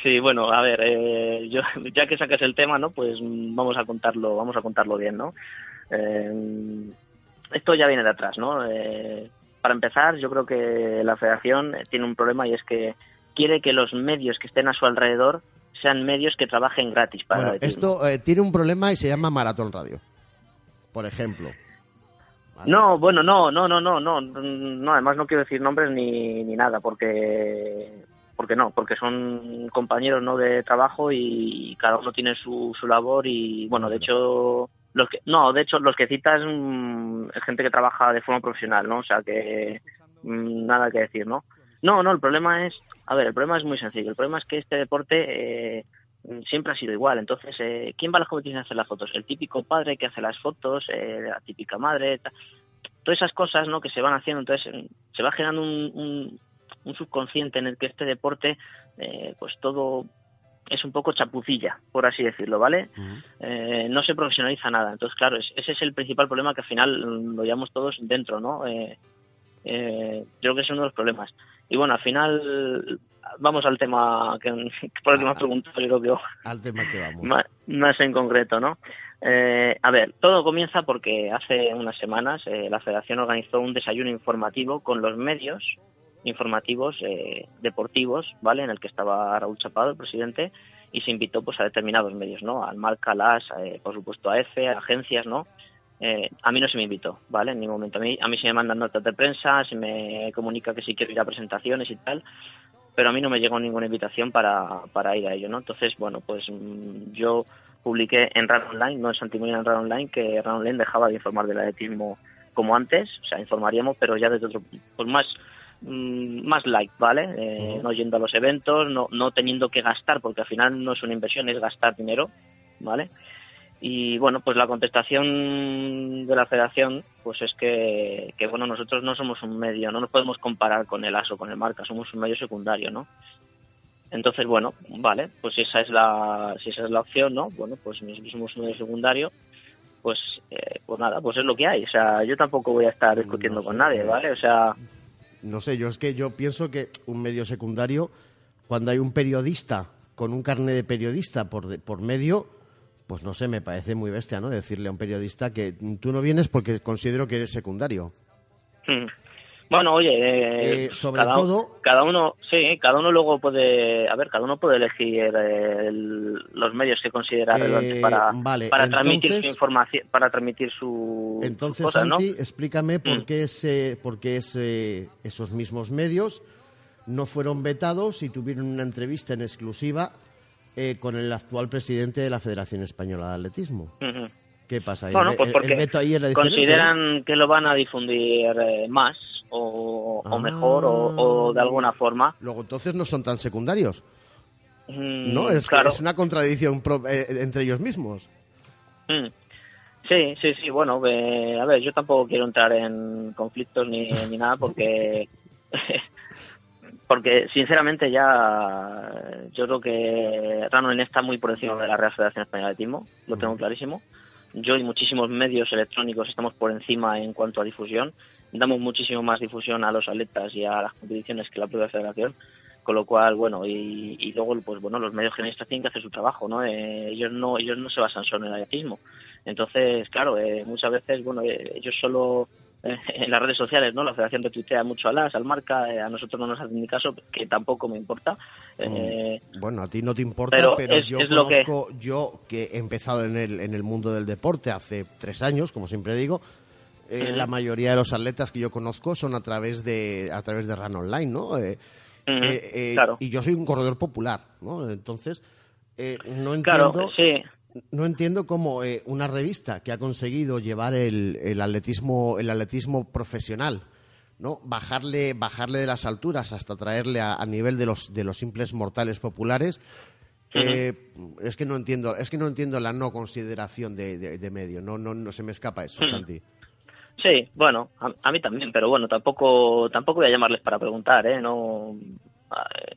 Sí, bueno, a ver, eh, yo, *laughs* ya que sacas el tema, ¿no? Pues vamos a contarlo, vamos a contarlo bien, ¿no? Eh, esto ya viene de atrás, ¿no? Eh, para empezar, yo creo que la Federación tiene un problema y es que quiere que los medios que estén a su alrededor sean medios que trabajen gratis para Bueno, esto eh, tiene un problema y se llama Maratón Radio, por ejemplo. ¿Vale? No, bueno, no, no, no, no, no, no, además no quiero decir nombres ni, ni nada, porque porque no, porque son compañeros no de trabajo y cada uno tiene su, su labor y bueno, de hecho los que no, de hecho los que citas mm, es gente que trabaja de forma profesional, ¿no? O sea que mm, nada que decir, ¿no? No, no, el problema es, a ver, el problema es muy sencillo. El problema es que este deporte eh, siempre ha sido igual. Entonces, eh, ¿quién va a las competiciones a hacer las fotos? El típico padre que hace las fotos, eh, la típica madre, ta- todas esas cosas, ¿no? Que se van haciendo. Entonces, eh, se va generando un, un, un subconsciente en el que este deporte, eh, pues todo es un poco chapucilla, por así decirlo, ¿vale? Eh, no se profesionaliza nada. Entonces, claro, es- ese es el principal problema que al final lo llevamos todos dentro, ¿no? Eh, eh, creo que es uno de los problemas. Y bueno, al final, vamos al tema que, por el que me has preguntado, yo creo que Al tema que vamos. más, más en concreto, ¿no? Eh, a ver, todo comienza porque hace unas semanas eh, la Federación organizó un desayuno informativo con los medios informativos eh, deportivos, ¿vale? En el que estaba Raúl Chapado, el presidente, y se invitó pues a determinados medios, ¿no? Al Marca, Las, eh, por supuesto a EFE, a agencias, ¿no? Eh, a mí no se me invitó, ¿vale? En ningún momento. A mí, a mí se me mandan notas de prensa, se me comunica que si quiero ir a presentaciones y tal, pero a mí no me llegó ninguna invitación para, para ir a ello, ¿no? Entonces, bueno, pues mm, yo publiqué en RAN Online, no en Santimina, en RAN Online, que RAN Online dejaba de informar del atletismo como antes, o sea, informaríamos, pero ya desde otro, pues más, mm, más light, ¿vale? Eh. No yendo a los eventos, no, no teniendo que gastar, porque al final no es una inversión, es gastar dinero, ¿vale? Y bueno, pues la contestación de la federación, pues es que, que bueno, nosotros no somos un medio, no nos podemos comparar con el ASO, con el Marca, somos un medio secundario, ¿no? Entonces, bueno, vale, pues si esa es la, si esa es la opción, ¿no? Bueno, pues nosotros somos un medio secundario, pues, eh, pues nada, pues es lo que hay. O sea, yo tampoco voy a estar discutiendo No sé, con nadie, eh, ¿vale? O sea, No sé, yo es que yo pienso que un medio secundario, cuando hay un periodista con un carnet de periodista por, de- por medio, pues no sé, me parece muy bestia, ¿no? Decirle a un periodista que tú no vienes porque considero que eres secundario. Mm. Bueno, oye, eh, Eh, sobre cada, todo- cada uno, sí, cada uno luego puede, a ver, cada uno puede elegir eh, el- los medios que considera Eh, relevantes para, vale, para transmitir su información, para transmitir su Entonces, cosas, ¿no? Santi, explícame por Mm. qué, ese, por qué ese- esos mismos medios no fueron vetados y tuvieron una entrevista en exclusiva eh, con el actual presidente de la Federación Española de Atletismo. Ujú. ¿Qué pasa? ahí? Bueno, El- pues porque el veto ahí consideran que lo van a difundir eh, más o, o Ah. mejor o, o de alguna forma. Luego, entonces no son tan secundarios, Mm, ¿no? Es, claro. es una contradicción pro- eh, entre ellos mismos. Mm. Sí, sí, sí, bueno, a ver, yo tampoco quiero entrar en conflictos ni, ni nada porque *laughs* Porque, sinceramente, ya yo creo que Running está muy por encima de la Real Federación Española de Atletismo, lo tengo clarísimo. Yo y muchísimos medios electrónicos estamos por encima en cuanto a difusión. Damos muchísimo más difusión a los atletas y a las competiciones que la propia federación. Con lo cual, bueno, y, y luego, pues bueno, los medios generalistas tienen que hacer su trabajo, ¿no? Eh, ellos no ellos no se basan solo en el atletismo. Entonces, claro, eh, muchas veces, bueno, eh, ellos solo eh, *laughs* en las redes sociales, ¿no? La federación retuitea mucho a las, al marca, eh, a nosotros no nos hacen ni caso, que tampoco me importa. Eh, Bueno, a ti no te importa, pero pero, es- yo es lo que- conozco, yo que he empezado en el, en el mundo del deporte hace tres años, como siempre digo, eh, la mayoría de los atletas que yo conozco son a través de a través de Run Online, ¿no? Eh, Ujú, eh, eh, claro. Y yo soy un corredor popular, ¿no? Entonces, eh, no Claro, entiendo... sí. No entiendo cómo eh, una revista que ha conseguido llevar el, el atletismo el atletismo profesional, ¿no? Bajarle bajarle de las alturas hasta traerle a, a nivel de los de los simples mortales populares. eh, es que no entiendo es que no entiendo la no consideración de, de- de medio. No no no se me escapa eso. Santi. Sí, bueno, a, a mí también, pero bueno, tampoco tampoco voy a llamarles para preguntar, ¿eh? No, eh,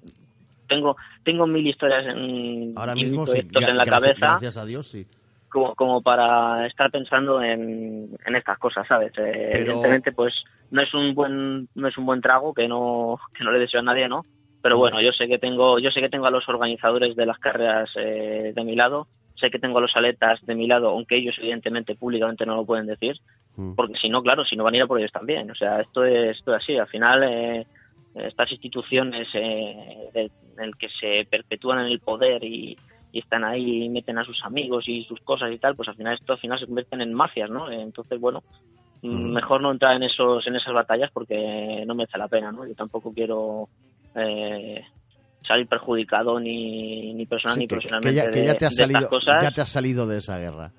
tengo tengo mil historias en, Ahora mismo sí, en la gracias- cabeza Gracias a Dios sí. como, como para estar pensando en, en estas cosas, ¿sabes? Eh, Pero- Evidentemente, pues no es un buen no es un buen trago que no *laughs* que no le deseo a nadie, ¿no? Pero bueno, yo sé que tengo yo sé que tengo a los organizadores de las carreras eh, de mi lado, sé que tengo a los atletas de mi lado, aunque ellos evidentemente públicamente no lo pueden decir, Mm. porque si no, claro, si no van a ir a por ellos también. O sea, esto es, esto es así. Al final, eh, estas instituciones eh, de- en el que se perpetúan en el poder y, y están ahí y meten a sus amigos y sus cosas y tal, pues al final esto al final se convierten en mafias, ¿no? Entonces, bueno, mm, mejor no entrar en esos en esas batallas porque no merece la pena, ¿no? Yo tampoco quiero eh, salir perjudicado ni, ni personal Sí, ni que, que profesionalmente ya, que de- ya te has de estas cosas. ya te has salido de esa guerra.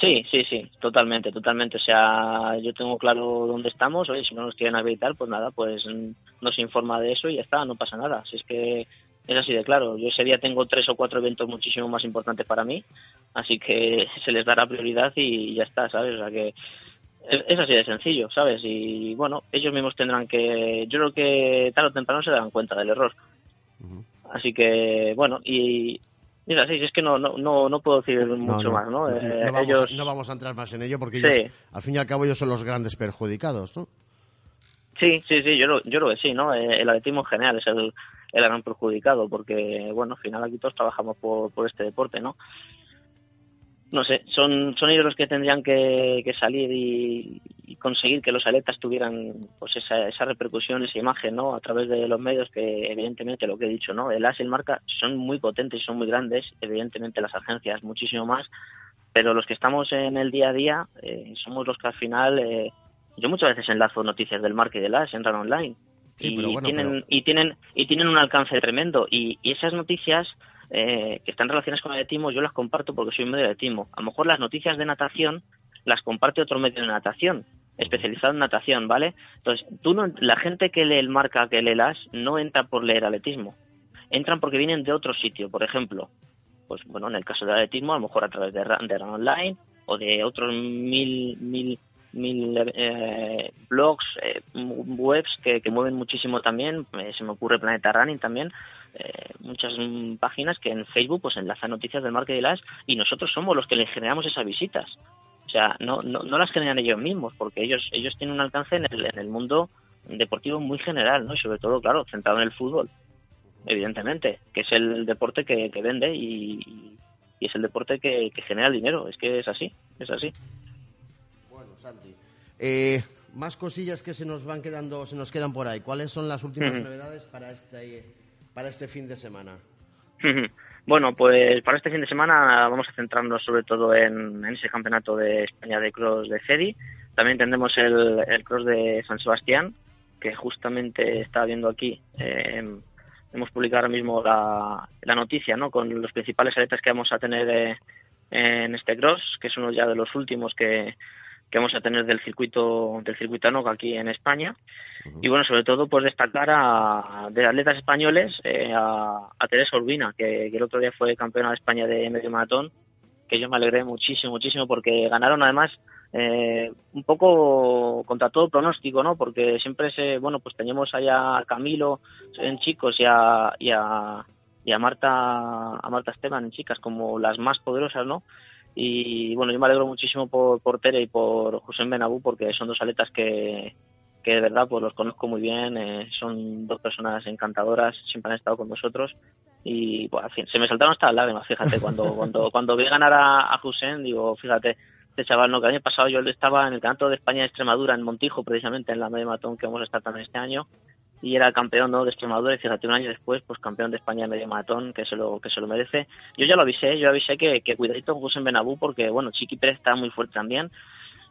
Sí, sí, sí, totalmente, totalmente. O sea, yo tengo claro dónde estamos. Oye, si no nos quieren habilitar, pues nada, pues nos informa de eso y ya está, no pasa nada. Si es que es así de claro. Yo ese día tengo tres o cuatro eventos muchísimo más importantes para mí, así que *laughs* se les dará prioridad y ya está, ¿sabes? O sea que es, es así de sencillo, ¿sabes? Y bueno, ellos mismos tendrán que. Yo creo que tarde o temprano se darán cuenta del error. Así que, bueno, y. Mira, sí, es que no, no, no, no puedo decir mucho más, ¿no? Eh, no vamos, ellos... no vamos a entrar más en ello porque Sí. ellos, al fin y al cabo ellos son los grandes perjudicados, ¿no? Sí, sí, sí, yo, lo- yo creo que sí, ¿no? Eh, El atletismo en general es el, el gran perjudicado porque, bueno, al final aquí todos trabajamos por, por este deporte, ¿no? No sé, son, son ellos los que tendrían que, que salir y, y conseguir que los atletas tuvieran pues esa, esa repercusión, esa imagen, ¿no? A través de los medios que, evidentemente, lo que he dicho, ¿no? El AS y el Marca son muy potentes y son muy grandes, evidentemente las agencias muchísimo más, pero los que estamos en el día a día eh, somos los que al final... eh, yo muchas veces enlazo noticias del Marca y del AS en Run Online Sí, y bueno, tienen pero- y tienen y tienen un alcance tremendo y, y esas noticias eh, que están relacionadas con el atletismo yo las comparto porque soy un medio de atletismo a lo mejor las noticias de natación las comparte otro medio de natación especializado en natación vale entonces tú no la gente que lee el marca que lee las no entra por leer atletismo entran porque vienen de otro sitio por ejemplo pues bueno en el caso del atletismo a lo mejor a través de, de Run Online o de otros mil mil mil eh, blogs, eh, webs que, que mueven muchísimo también. eh, se me ocurre Planeta Running también. Eh, muchas páginas que en Facebook pues enlazan noticias del market de las y nosotros somos los que les generamos esas visitas. O sea, no, no, no las generan ellos mismos porque ellos ellos tienen un alcance en el, en el mundo deportivo muy general, ¿no? Y sobre todo, claro, centrado en el fútbol, evidentemente, que es el deporte que, que vende y, y es el deporte que, que genera el dinero. Es que es así, es así. Bueno, Santi. Eh, más cosillas que se nos van quedando, se nos quedan por ahí. ¿Cuáles son las últimas novedades para este, para este fin de semana? *laughs* Bueno, pues para este fin de semana vamos a centrarnos sobre todo en, ese campeonato de España de cross de CEDI. También tendremos el, el cross de San Sebastián, que justamente estaba viendo aquí. eh, hemos publicado ahora mismo la, la noticia, ¿no? Con los principales atletas que vamos a tener eh, en este cross, que es uno ya de los últimos que, que vamos a tener del circuito del circuito ANOC aquí en España. Y bueno, sobre todo, pues destacar a, de atletas españoles eh, a, a Teresa Urbina, que, que el otro día fue campeona de España de medio maratón, que yo me alegré muchísimo, muchísimo, porque ganaron además eh, un poco contra todo pronóstico, ¿no? Porque siempre se, bueno, pues teníamos allá a Camilo en chicos y a, y a, y a Marta, a Marta Esteban en chicas como las más poderosas, ¿no? Y bueno, yo me alegro muchísimo por, por Tere y por José Benabú porque son dos atletas que, que de verdad pues los conozco muy bien, eh, son dos personas encantadoras, siempre han estado con nosotros. Y pues, se me saltaron hasta las lágrimas, fíjate, cuando *laughs* cuando cuando vi ganar a, a José, digo, fíjate, este chaval, no, que el año pasado yo estaba en el Campeonato de España de Extremadura, en Montijo, precisamente en la media maratón que vamos a estar también este año, y era campeón ¿no? de Extremadura y fíjate un año después pues campeón de España de medio maratón que se lo que se lo merece. Yo ya lo avisé yo avisé que, que cuidadito con José Benabú porque bueno Chiqui Pérez está muy fuerte también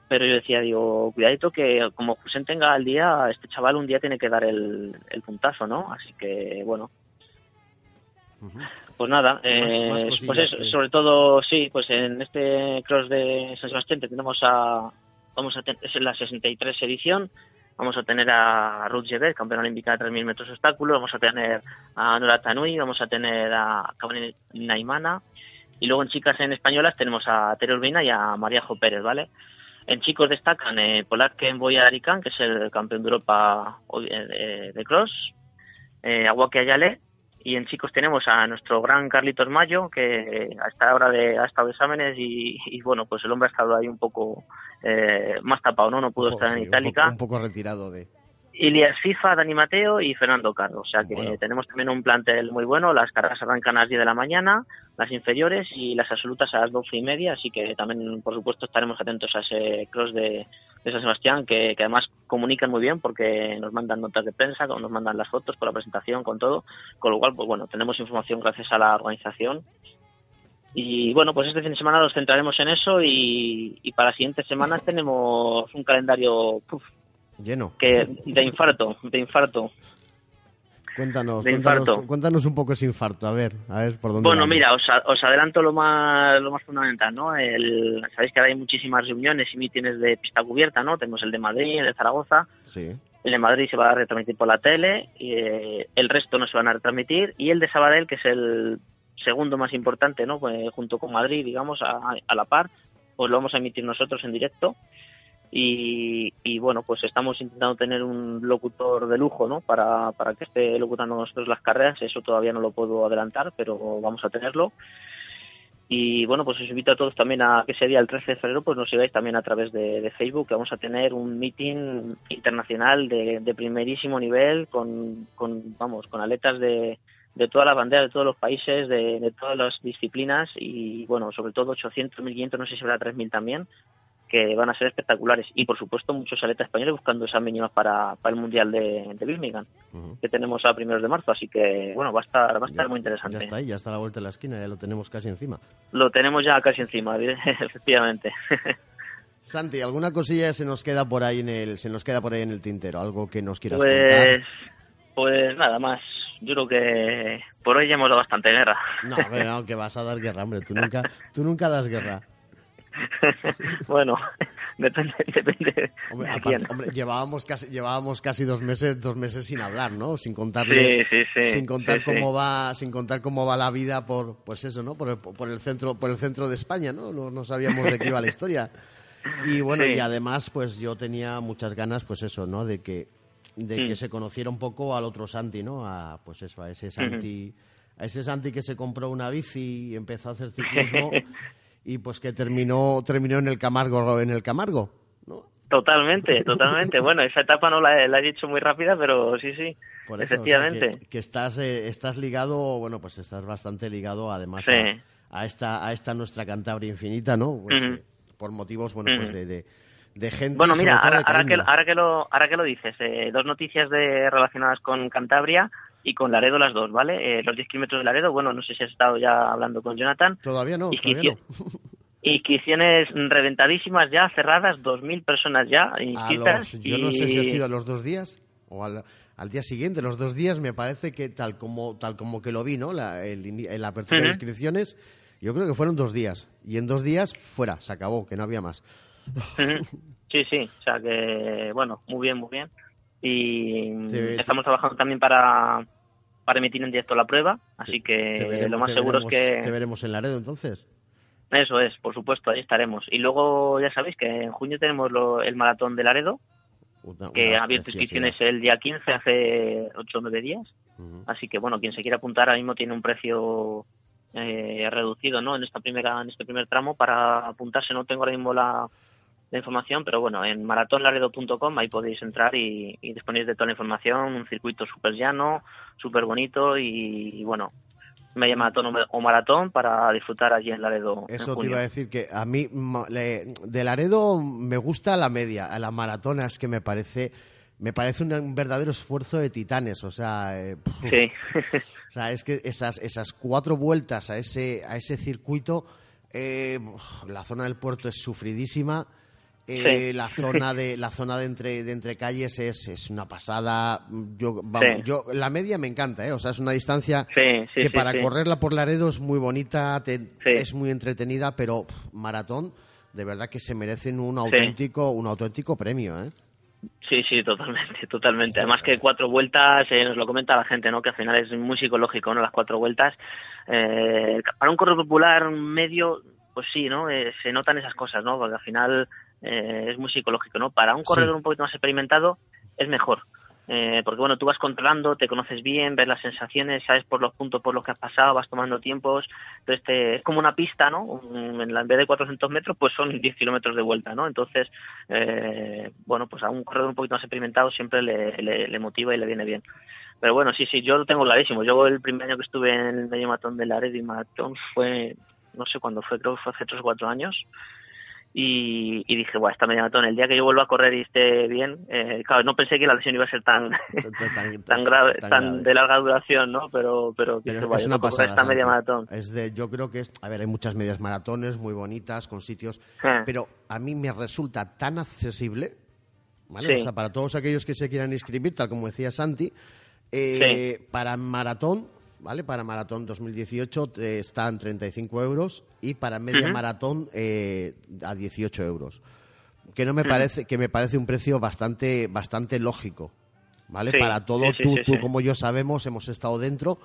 pero yo decía digo cuidadito que como José tenga el día este chaval un día tiene que dar el, el puntazo no así que bueno. Pues nada, eh, más pues eso, que- sobre todo sí, pues en este cross de San Sebastián tenemos a, vamos a tener, es la 63 edición, vamos a tener a Ruth Gebet, campeona olímpica de 3.000 metros obstáculos, vamos a tener a Nora Tanui, vamos a tener a Cabane Naimana, y luego en chicas en españolas tenemos a Tere Urbina y a María Jo Pérez, ¿vale? En chicos destacan eh, Polatken Boyarican, que es el campeón de Europa eh, de, cross, eh, Aguaque Ayale, y en chicos tenemos a nuestro gran Carlitos Mayo, que a esta hora de, ha estado de exámenes y, y, bueno, pues el hombre ha estado ahí un poco eh, más tapado, ¿no? No pudo poco, estar sí, en un Itálica. poco- Un poco retirado de... Ilias FIFA, Dani Mateo y Fernando Carro. O sea que Bueno. tenemos también un plantel muy bueno. Las carreras arrancan a las 10 de la mañana, las inferiores y las absolutas a las 12 y media. Así que también, por supuesto, estaremos atentos a ese cross de, de San Sebastián, que, que además comunican muy bien porque nos mandan notas de prensa, nos mandan las fotos con la presentación, con todo. Con lo cual, pues bueno, tenemos información gracias a la organización. Y bueno, pues este fin de semana nos centraremos en eso y, y para las siguientes semanas tenemos un calendario puf, Lleno. que de infarto, de infarto. Cuéntanos, de cuéntanos, infarto. cuéntanos un poco ese infarto, a ver, a ver por dónde Bueno, vamos. mira, os, a- os adelanto lo más lo más fundamental, ¿no? El, sabéis que ahora hay muchísimas reuniones y mítines de pista cubierta, ¿no? Tenemos el de Madrid, el de Zaragoza, Sí. el de Madrid se va a retransmitir por la tele, y, eh, el resto no se van a retransmitir y el de Sabadell, que es el segundo más importante, ¿no? Pues, junto con Madrid, digamos, a, a la par, pues lo vamos a emitir nosotros en directo. Y, y, bueno, pues estamos intentando tener un locutor de lujo, ¿no? Para, para que esté locutando nosotros las carreras. Eso todavía no lo puedo adelantar, pero vamos a tenerlo. Y bueno, pues os invito a todos también a que ese día, el 13 de febrero, pues nos sigáis también a través de, Facebook, que vamos a tener un meeting internacional de, de primerísimo nivel con, con, vamos, con atletas de, de todas las banderas, de todos los países, de, de todas las disciplinas y bueno, sobre todo 800, 1500, no sé si habrá 3000 también, que van a ser espectaculares. Y por supuesto muchos atletas españoles buscando esas mínimas para, para el Mundial de, de Birmingham, que tenemos a primeros de marzo, así que bueno, va a estar, va a estar Ya- muy interesante. Ya está ahí, ya está a la vuelta de la esquina, ya lo tenemos casi encima. Lo tenemos ya casi encima, *laughs* efectivamente. Santi, ¿alguna cosilla se nos queda por ahí en el, se nos queda por ahí en el tintero? Algo que nos quieras Pues, contar. pues nada más. Yo creo que por hoy ya hemos dado bastante guerra. No, hombre, no, que vas a dar guerra, hombre. Tú nunca, tú nunca das guerra. *laughs* bueno, depende, depende Hombre, de aparte- quién. hombre, llevábamos casi, llevábamos casi dos meses, dos meses sin hablar, ¿no? Sin Sí, contarles, sí, sí. sin contar cómo va, sin contar cómo va la vida por, pues eso, ¿no? Por el, por el centro, por el centro de España, ¿no? No, no sabíamos de qué iba la *laughs* historia. Y bueno, y además, pues yo tenía muchas ganas, pues eso, ¿no? De que, de que Mm. se conociera un poco al otro Santi, ¿no? A, pues eso, a ese Santi, a ese Santi que se compró una bici y empezó a hacer ciclismo *laughs* y pues que terminó, terminó en el Camargo, en el Camargo, ¿no? Totalmente, totalmente. Bueno, esa etapa no la, he- la he dicho muy rápida, pero sí, sí. Por eso, o sea, efectivamente. que, que estás, eh, estás ligado, bueno, pues estás bastante ligado además Sí. a, a esta, a esta nuestra Cantabria infinita, ¿no? Pues, eh, por motivos, bueno, pues de, de gente. Bueno, mira, ahora, ahora que, cariño. ahora, que lo, ahora que lo dices, eh, dos noticias de, relacionadas con Cantabria y con Laredo las dos, ¿vale? Eh, los 10 kilómetros de Laredo, bueno, no sé si has estado ya hablando con Jonathan. Todavía no, todavía no. *laughs* Inscripciones reventadísimas ya, cerradas, 2.000 personas ya inscritas. los, yo no sé si ha sido a los dos días o al, al día siguiente. Los dos días me parece que tal como, tal como que lo vi, ¿no? La, el, apertura de inscripciones, yo creo que fueron dos días. Y en dos días, fuera, se acabó, que no había más. *laughs* Sí, sí, o sea que, bueno, muy bien, muy bien. Y Te- estamos trabajando también para, para emitir en directo la prueba, así que veremos- lo más seguro es veremos- Te que... veremos en Laredo entonces. Eso es, por supuesto, ahí estaremos. Y luego ya sabéis que en junio tenemos lo- el maratón de Laredo, Una- que ha abierto inscripciones el día 15, hace 8 o 9 días. Así que bueno, quien se quiera apuntar ahora mismo tiene un precio eh, reducido, ¿no? En esta primera, en este primer tramo para apuntarse. No tengo ahora mismo la, información, pero bueno, en maratonlaredo.com ahí podéis entrar y, y disponéis de toda la información. Un circuito súper llano, súper bonito y, y, bueno, media maratón o ma- o maratón para disfrutar allí en Laredo. en Eso te iba a decir que a mí de Laredo me gusta la media, a la maratona es que me parece me parece un, verdadero esfuerzo de titanes, o sea, eh, Sí, *laughs* o sea, es que esas esas cuatro vueltas a ese a ese circuito, eh, la zona del puerto es sufridísima. Eh, Sí. la zona de la zona de entre de entre calles es, es una pasada yo vamos Sí. yo la media me encanta ¿eh? o sea es una distancia sí, que para correrla por Laredo es muy bonita, te- es muy entretenida, pero pff, maratón, de verdad que se merecen un auténtico, un auténtico premio, ¿eh? Sí, sí, totalmente, totalmente. Además que cuatro vueltas, eh, nos lo comenta la gente, ¿no? Que al final es muy psicológico, ¿no? Las cuatro vueltas. Eh, para un corredor popular medio, pues sí, ¿no? Eh, se notan esas cosas, ¿no? Porque al final eh, es muy psicológico, ¿no? Para un Sí. corredor un poquito más experimentado es mejor. Eh, porque bueno, tú vas controlando, te conoces bien, ves las sensaciones, sabes por los puntos por los que has pasado, vas tomando tiempos, entonces te- es como una pista, ¿no? Un- En, la, en vez de 400 metros, pues son 10 kilómetros de vuelta, ¿no? Entonces, eh, bueno, pues a un corredor un poquito más experimentado siempre le, le, le motiva y le viene bien. Pero bueno, sí, sí, yo lo tengo clarísimo. Yo el primer año que estuve en el medio maratón de Laredo y maratón fue, no sé cuándo fue, creo que fue hace 3 o 4 años. Y, y dije, bueno, esta media maratón, el día que yo vuelva a correr y esté bien, eh, claro, no pensé que la lesión iba a ser tan, Tan, tan *laughs* grave, tan, grave. de larga duración, ¿no? Pero, pero, Pero dije, es "Vaya, una pasada. esta media maratón. Es de, yo creo que es, a ver, hay muchas medias maratones muy bonitas con sitios, Eh. pero a mí me resulta tan accesible, ¿vale? Sí. O sea, para todos aquellos que se quieran inscribir, tal como decía Santi, eh, para maratón, ¿vale? Para maratón 2018 eh, están 35 euros y para media maratón eh, a 18 euros. Que no me parece, que me parece un precio bastante, bastante lógico, ¿vale? Sí, para todo, sí, tú, sí, tú como yo sabemos, hemos estado dentro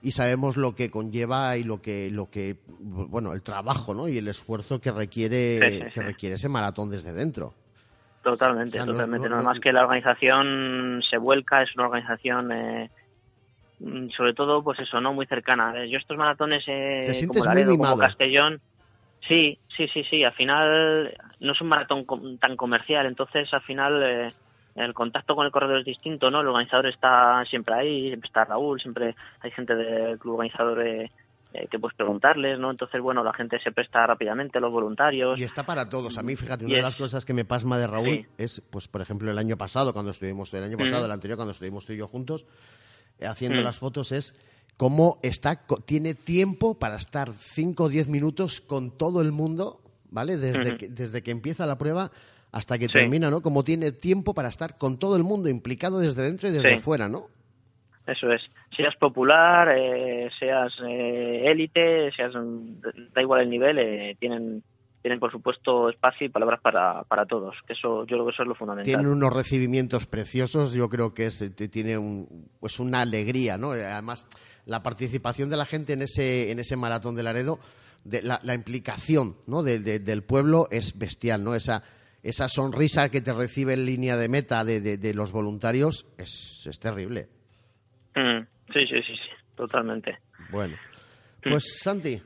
y sabemos lo que conlleva y lo que, lo que, bueno, el trabajo, ¿no? Y el esfuerzo que requiere, que requiere ese maratón desde dentro. Totalmente, O sea, no- totalmente. no- más que la organización se vuelca, es una organización, eh, sobre todo, pues eso, ¿no? Muy cercana. Yo estos maratones, eh, Te como muy. Castellón, sí, sí, sí, sí. Al final no es un maratón tan comercial, entonces al final eh, el contacto con el corredor es distinto, ¿no? El organizador está siempre ahí, siempre está Raúl, siempre hay gente del club organizador eh, eh, que puedes preguntarles, ¿no? Entonces, bueno, la gente se presta rápidamente, los voluntarios. Y está para todos. A mí, fíjate, una de las cosas que me pasma de Raúl Sí. es, pues, por ejemplo, el año pasado, cuando estuvimos, el año pasado, Mm. el anterior, cuando estuvimos tú y yo juntos, haciendo Mm. las fotos, es cómo está, tiene tiempo para estar 5 o 10 minutos con todo el mundo, ¿vale? Desde, Ujú. que, desde que empieza la prueba hasta que Sí. termina, ¿no? Como tiene tiempo para estar con todo el mundo implicado desde dentro y desde Sí. fuera, ¿no? Eso es. Seas popular, eh, seas eh, élite, seas mm, da igual el nivel, eh, tienen tienen por supuesto espacio y palabras para, para todos. Que eso yo creo que eso es lo fundamental. Tienen unos recibimientos preciosos, yo creo que es, te- tiene un, pues una alegría, ¿no? Eh, Además, la participación de la gente en ese, en ese maratón de Laredo, de la, la implicación ¿no? de- de- del pueblo es bestial, ¿no? Esa, esa sonrisa que te recibe en línea de meta de los voluntarios es, es terrible. Mm, sí, sí, sí, sí, totalmente. Bueno, pues Santi,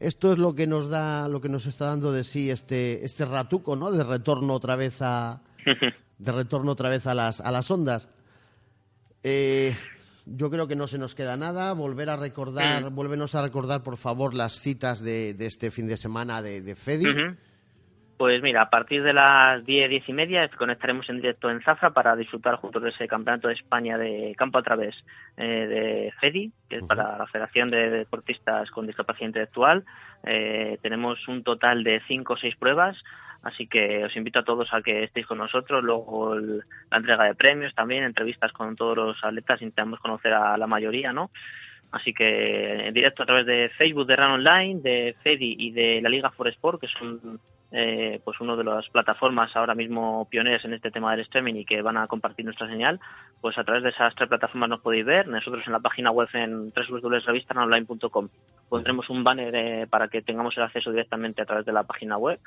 esto es lo que nos da, lo que nos está dando de sí este, este ratuco, ¿no? De retorno otra vez a, *laughs* de retorno otra vez a las, a las ondas. Eh, yo creo que no se nos queda nada. Volver a recordar, vuélvenos a recordar, por favor, las citas de, de este fin de semana de, de Fedi. Pues mira, a partir de las 10, 10 y media conectaremos en directo en Zafra para disfrutar juntos de ese Campeonato de España de campo a través eh, de FEDI, que es para la Federación de Deportistas con Discapacidad Intelectual. Eh, tenemos un total de 5 o 6 pruebas, así que os invito a todos a que estéis con nosotros. Luego el- la entrega de premios también, entrevistas con todos los atletas, intentamos conocer a la mayoría, ¿no? Así que en directo a través de Facebook de Run Online, de FEDI y de la Liga for Sport, que son eh, pues uno de las plataformas ahora mismo pioneras en este tema del streaming y que van a compartir nuestra señal, pues a través de esas tres plataformas nos podéis ver. Nosotros en la página web en www.revistanonline.com pondremos un banner eh, para que tengamos el acceso directamente a través de la página web.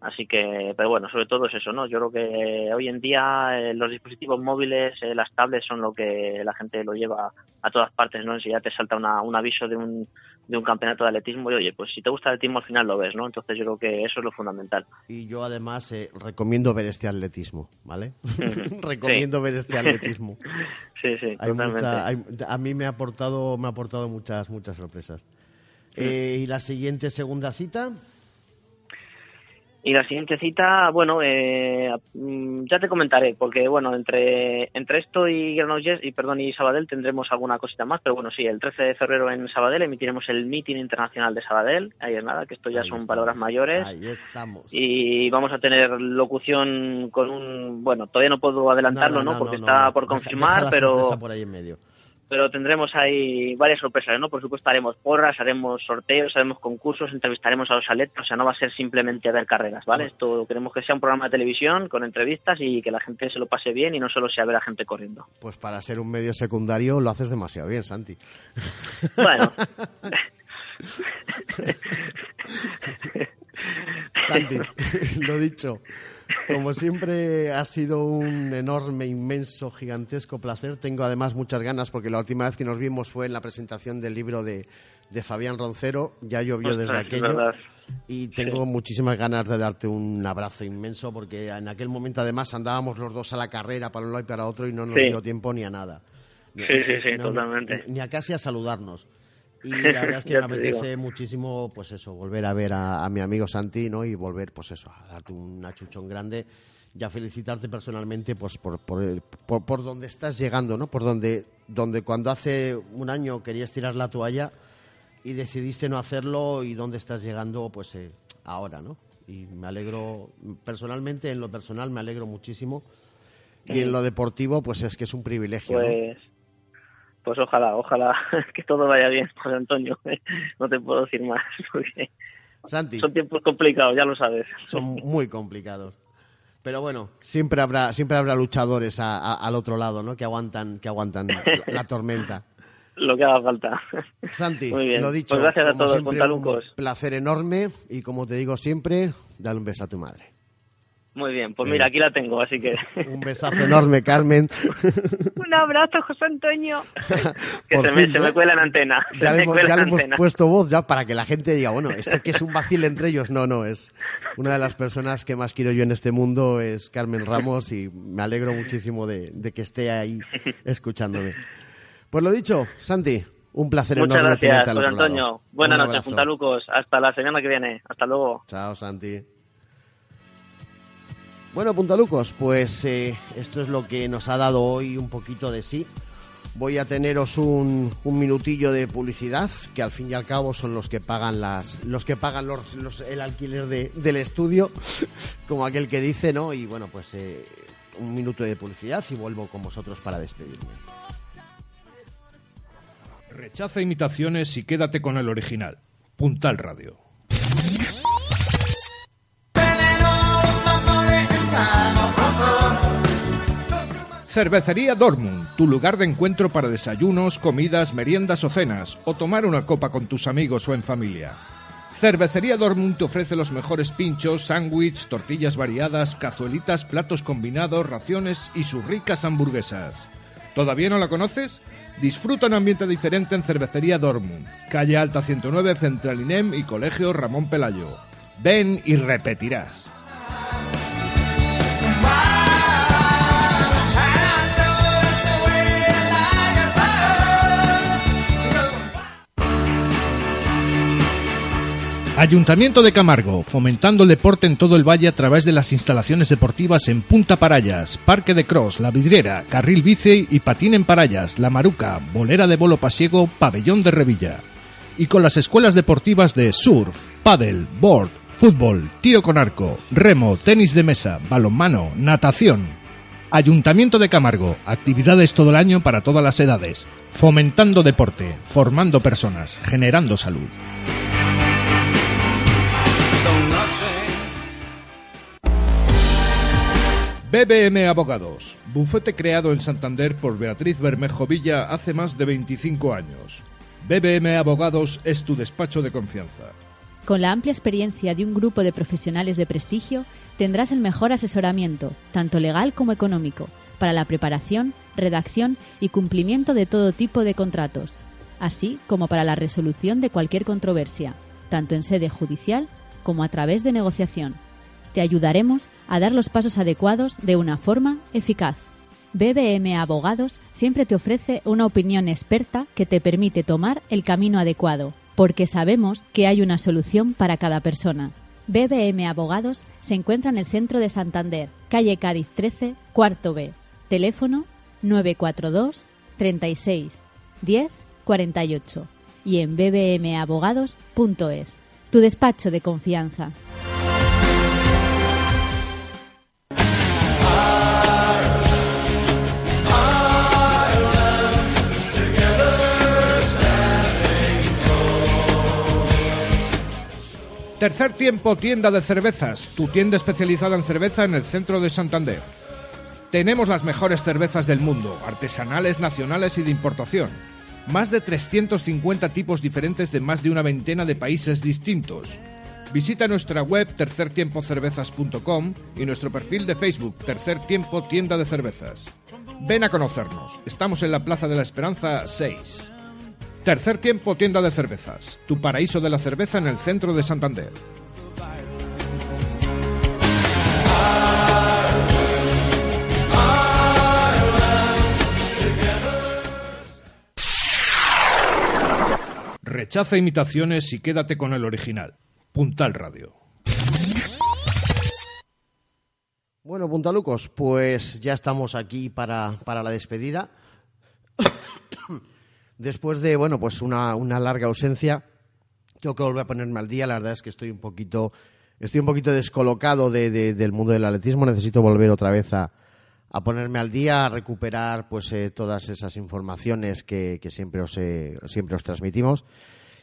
Así que, pero bueno, sobre todo es eso, ¿no? Yo creo que hoy en día eh, los dispositivos móviles, eh, las tablets son lo que la gente lo lleva a todas partes, ¿no? Si ya te salta una, un aviso de un, de un campeonato de atletismo y oye, pues si te gusta el atletismo al final lo ves, ¿no? Entonces yo creo que eso es lo fundamental. Y yo además eh, recomiendo ver este atletismo, ¿vale? *laughs* *laughs* recomiendo ver este atletismo. *laughs* Sí, sí, Hay totalmente. mucha- hay- a mí me ha aportado, me ha aportado muchas, muchas sorpresas. Eh, y la siguiente segunda cita, Y la siguiente cita, bueno, eh, mm, ya te comentaré, porque bueno, entre entre esto y Granollers y perdón y Sabadell tendremos alguna cosita más, pero bueno, sí, el 13 de febrero en Sabadell emitiremos el meeting internacional de Sabadell, ahí es nada, que esto ya Ahí son estamos. palabras mayores. ahí estamos. Y vamos a tener locución con un, bueno, todavía no puedo adelantarlo, ¿no? Porque está por Deja- confirmar, deja la pero por ahí en medio. Pero tendremos ahí varias sorpresas, ¿no? Por supuesto haremos porras, haremos sorteos, haremos concursos, entrevistaremos a los atletas, o sea, no va a ser simplemente ver carreras, ¿vale? Esto queremos que sea un programa de televisión con entrevistas y que la gente se lo pase bien y no solo sea ver a gente corriendo. Pues para ser un medio secundario lo haces demasiado bien, Santi. Bueno. *laughs* *laughs* Santi, *laughs* lo dicho. Como siempre ha sido un enorme, inmenso, gigantesco placer. Tengo además muchas ganas porque la última vez que nos vimos fue en la presentación del libro de, de Fabián Roncero. Ya llovió desde Es aquello. verdad. Y tengo muchísimas ganas de darte un abrazo inmenso porque en aquel momento además andábamos los dos a la carrera para un lado y para otro y no nos Sí. dio tiempo ni a nada. Ni- Sí, sí, sí, no, totalmente. Ni, ni a casi a saludarnos. Y *laughs* la verdad es que me apetece digo. muchísimo, pues eso, volver a ver a, a mi amigo Santi, ¿no? Y volver, pues eso, a darte un achuchón grande y a felicitarte personalmente, pues por, por, el- por, por donde estás llegando, ¿no? Por donde, donde cuando hace un año querías tirar la toalla y decidiste no hacerlo y dónde estás llegando, pues eh, ahora, ¿no? Y me alegro, personalmente, en lo personal me alegro muchísimo. Y en lo deportivo, pues es que es un privilegio, ¿no? Pues, ojalá, ojalá *laughs* que todo vaya bien, José Antonio. *laughs* No te puedo decir más, *laughs* porque Santi, son tiempos complicados, ya lo sabes. son muy complicados. Pero bueno, siempre habrá, siempre habrá luchadores a- a- al otro lado, ¿no? Que aguantan, que aguantan la, la tormenta. Lo que haga falta. Santi, Muy bien. lo dicho, Pues gracias a todos, siempre, un placer enorme y como te digo siempre, dale un beso a tu madre. Muy bien, pues mira, aquí la tengo, así que *laughs* Un besazo *laughs* enorme, Carmen. Un abrazo, José Antonio. que Por se, me, cuela en antena. Ya me hemos, ya le hemos antena. puesto voz ya para que la gente diga, bueno, esto que es un vacil entre ellos. No, no, es una de las personas que más quiero yo en este mundo es Carmen Ramos y me alegro muchísimo de, de que esté ahí escuchándome. Pues lo dicho, Santi, un placer Muchas enorme gracias, tenerte al José. Antonio. Buenas noches. Puntalucos. Hasta la semana que viene. Hasta luego. Chao, Santi. Bueno, Puntalucos, pues eh, esto es lo que nos ha dado hoy un poquito de sí. Voy a teneros un, un minutillo de publicidad, que al fin y al cabo son los que pagan las, los que pagan los, los- el alquiler de- del estudio, *laughs* como aquel que dice, ¿no? Y bueno, pues eh, un minuto de publicidad y vuelvo con vosotros para despedirme. Rechaza imitaciones y quédate con el original. Puntal Radio. Cervecería Dortmund, tu lugar de encuentro para desayunos, comidas, meriendas o cenas, o tomar una copa con tus amigos o en familia. Cervecería Dortmund te ofrece los mejores pinchos, sándwich, tortillas variadas, cazuelitas, platos combinados, raciones y sus ricas hamburguesas. ¿Todavía no la conoces? Disfruta un ambiente diferente en Cervecería Dortmund, calle Alta 109, Centralinem y Colegio Ramón Pelayo. Ven y repetirás. Ayuntamiento de Camargo, fomentando el deporte en todo el valle a través de las instalaciones deportivas en Punta Parayas, Parque de Cross, La Vidriera, Carril Bici y Patín en Parayas, La Maruca, Bolera de Bolo Pasiego, Pabellón de Revilla. Y con las escuelas deportivas de surf, paddle, board, fútbol, tiro con arco, remo, tenis de mesa, balonmano, natación. Ayuntamiento de Camargo, actividades todo el año para todas las edades, fomentando deporte, formando personas, generando salud. BBM Abogados, bufete creado en Santander por Beatriz Bermejo Villa hace más de 25 años. BBM Abogados es tu despacho de confianza. Con la amplia experiencia de un grupo de profesionales de prestigio, tendrás el mejor asesoramiento, tanto legal como económico, para la preparación, redacción y cumplimiento de todo tipo de contratos, así como para la resolución de cualquier controversia, tanto en sede judicial como a través de negociación. Te ayudaremos a dar los pasos adecuados de una forma eficaz. BBM Abogados siempre te ofrece una opinión experta que te permite tomar el camino adecuado, porque sabemos que hay una solución para cada persona. BBM Abogados se encuentra en el centro de Santander, calle Cádiz 13, cuarto B. Teléfono 942 36 10 48 y en bbmabogados.es. Tu despacho de confianza. Tercer tiempo, tienda de cervezas, tu tienda especializada en cerveza en el centro de Santander. Tenemos las mejores cervezas del mundo, artesanales, nacionales y de importación. Más de 350 tipos diferentes de más de una veintena de países distintos. Visita nuestra web tercertiempocervezas.com y nuestro perfil de Facebook Tercer Tiempo Tienda de Cervezas. Ven a conocernos. Estamos en la Plaza de la Esperanza 6. Tercer Tiempo Tienda de Cervezas, tu paraíso de la cerveza en el centro de Santander. Rechaza imitaciones y quédate con el original. Puntal Radio. Bueno, puntalucos, pues ya estamos aquí para, para la despedida. Después de, bueno, pues una, una larga ausencia, tengo que volver a ponerme al día. La verdad es que estoy un poquito, estoy un poquito descolocado de- de- del mundo del atletismo. Necesito volver otra vez a, a ponerme al día, a recuperar pues eh, todas esas informaciones que, que siempre, os, eh, siempre os transmitimos.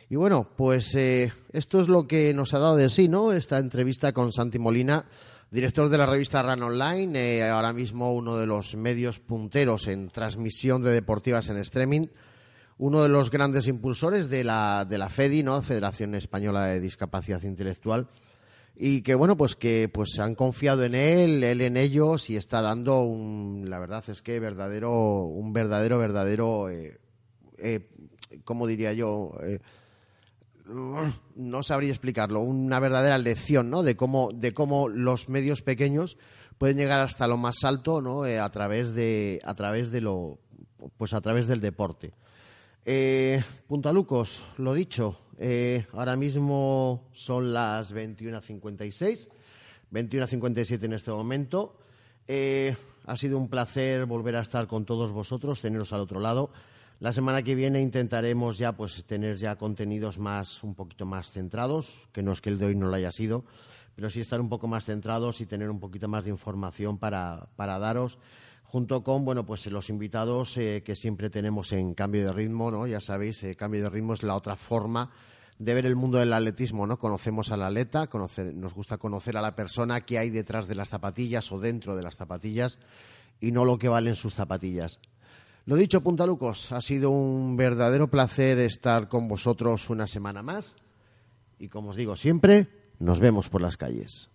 Y bueno, pues eh, esto es lo que nos ha dado de sí, ¿no? Esta entrevista con Santi Molina, director de la revista Run Online, eh, ahora mismo uno de los medios punteros en transmisión de deportivas en streaming, uno de los grandes impulsores de la, de la FEDI, ¿no? Federación Española de Discapacidad Intelectual, y que bueno, pues que pues han confiado en él, él en ellos y está dando un, la verdad es que verdadero, un verdadero, verdadero, eh, eh, ¿cómo diría yo? Eh, no sabría explicarlo, una verdadera lección, ¿no? De cómo, de cómo los medios pequeños pueden llegar hasta lo más alto, ¿no? Eh, a través de, a través de lo, pues a través del deporte. Eh, Puntalucos, lo dicho, eh, ahora mismo son las 21.56, 21.57 en este momento. Eh, ha sido un placer volver a estar con todos vosotros, teneros al otro lado. La semana que viene intentaremos ya pues tener ya contenidos más un poquito más centrados, que no es que el de hoy no lo haya sido, pero sí estar un poco más centrados y tener un poquito más de información para, para daros junto con bueno pues los invitados eh, que siempre tenemos en cambio de ritmo no ya sabéis eh, cambio de ritmo es la otra forma de ver el mundo del atletismo no conocemos al atleta conocer, nos gusta conocer a la persona que hay detrás de las zapatillas o dentro de las zapatillas y no lo que valen sus zapatillas. Lo dicho puntalucos ha sido un verdadero placer estar con vosotros una semana más y como os digo siempre nos vemos por las calles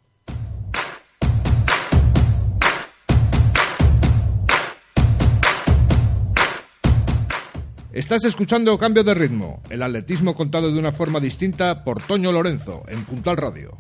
Estás escuchando Cambio de Ritmo, el atletismo contado de una forma distinta por Toño Lorenzo en Puntal Radio.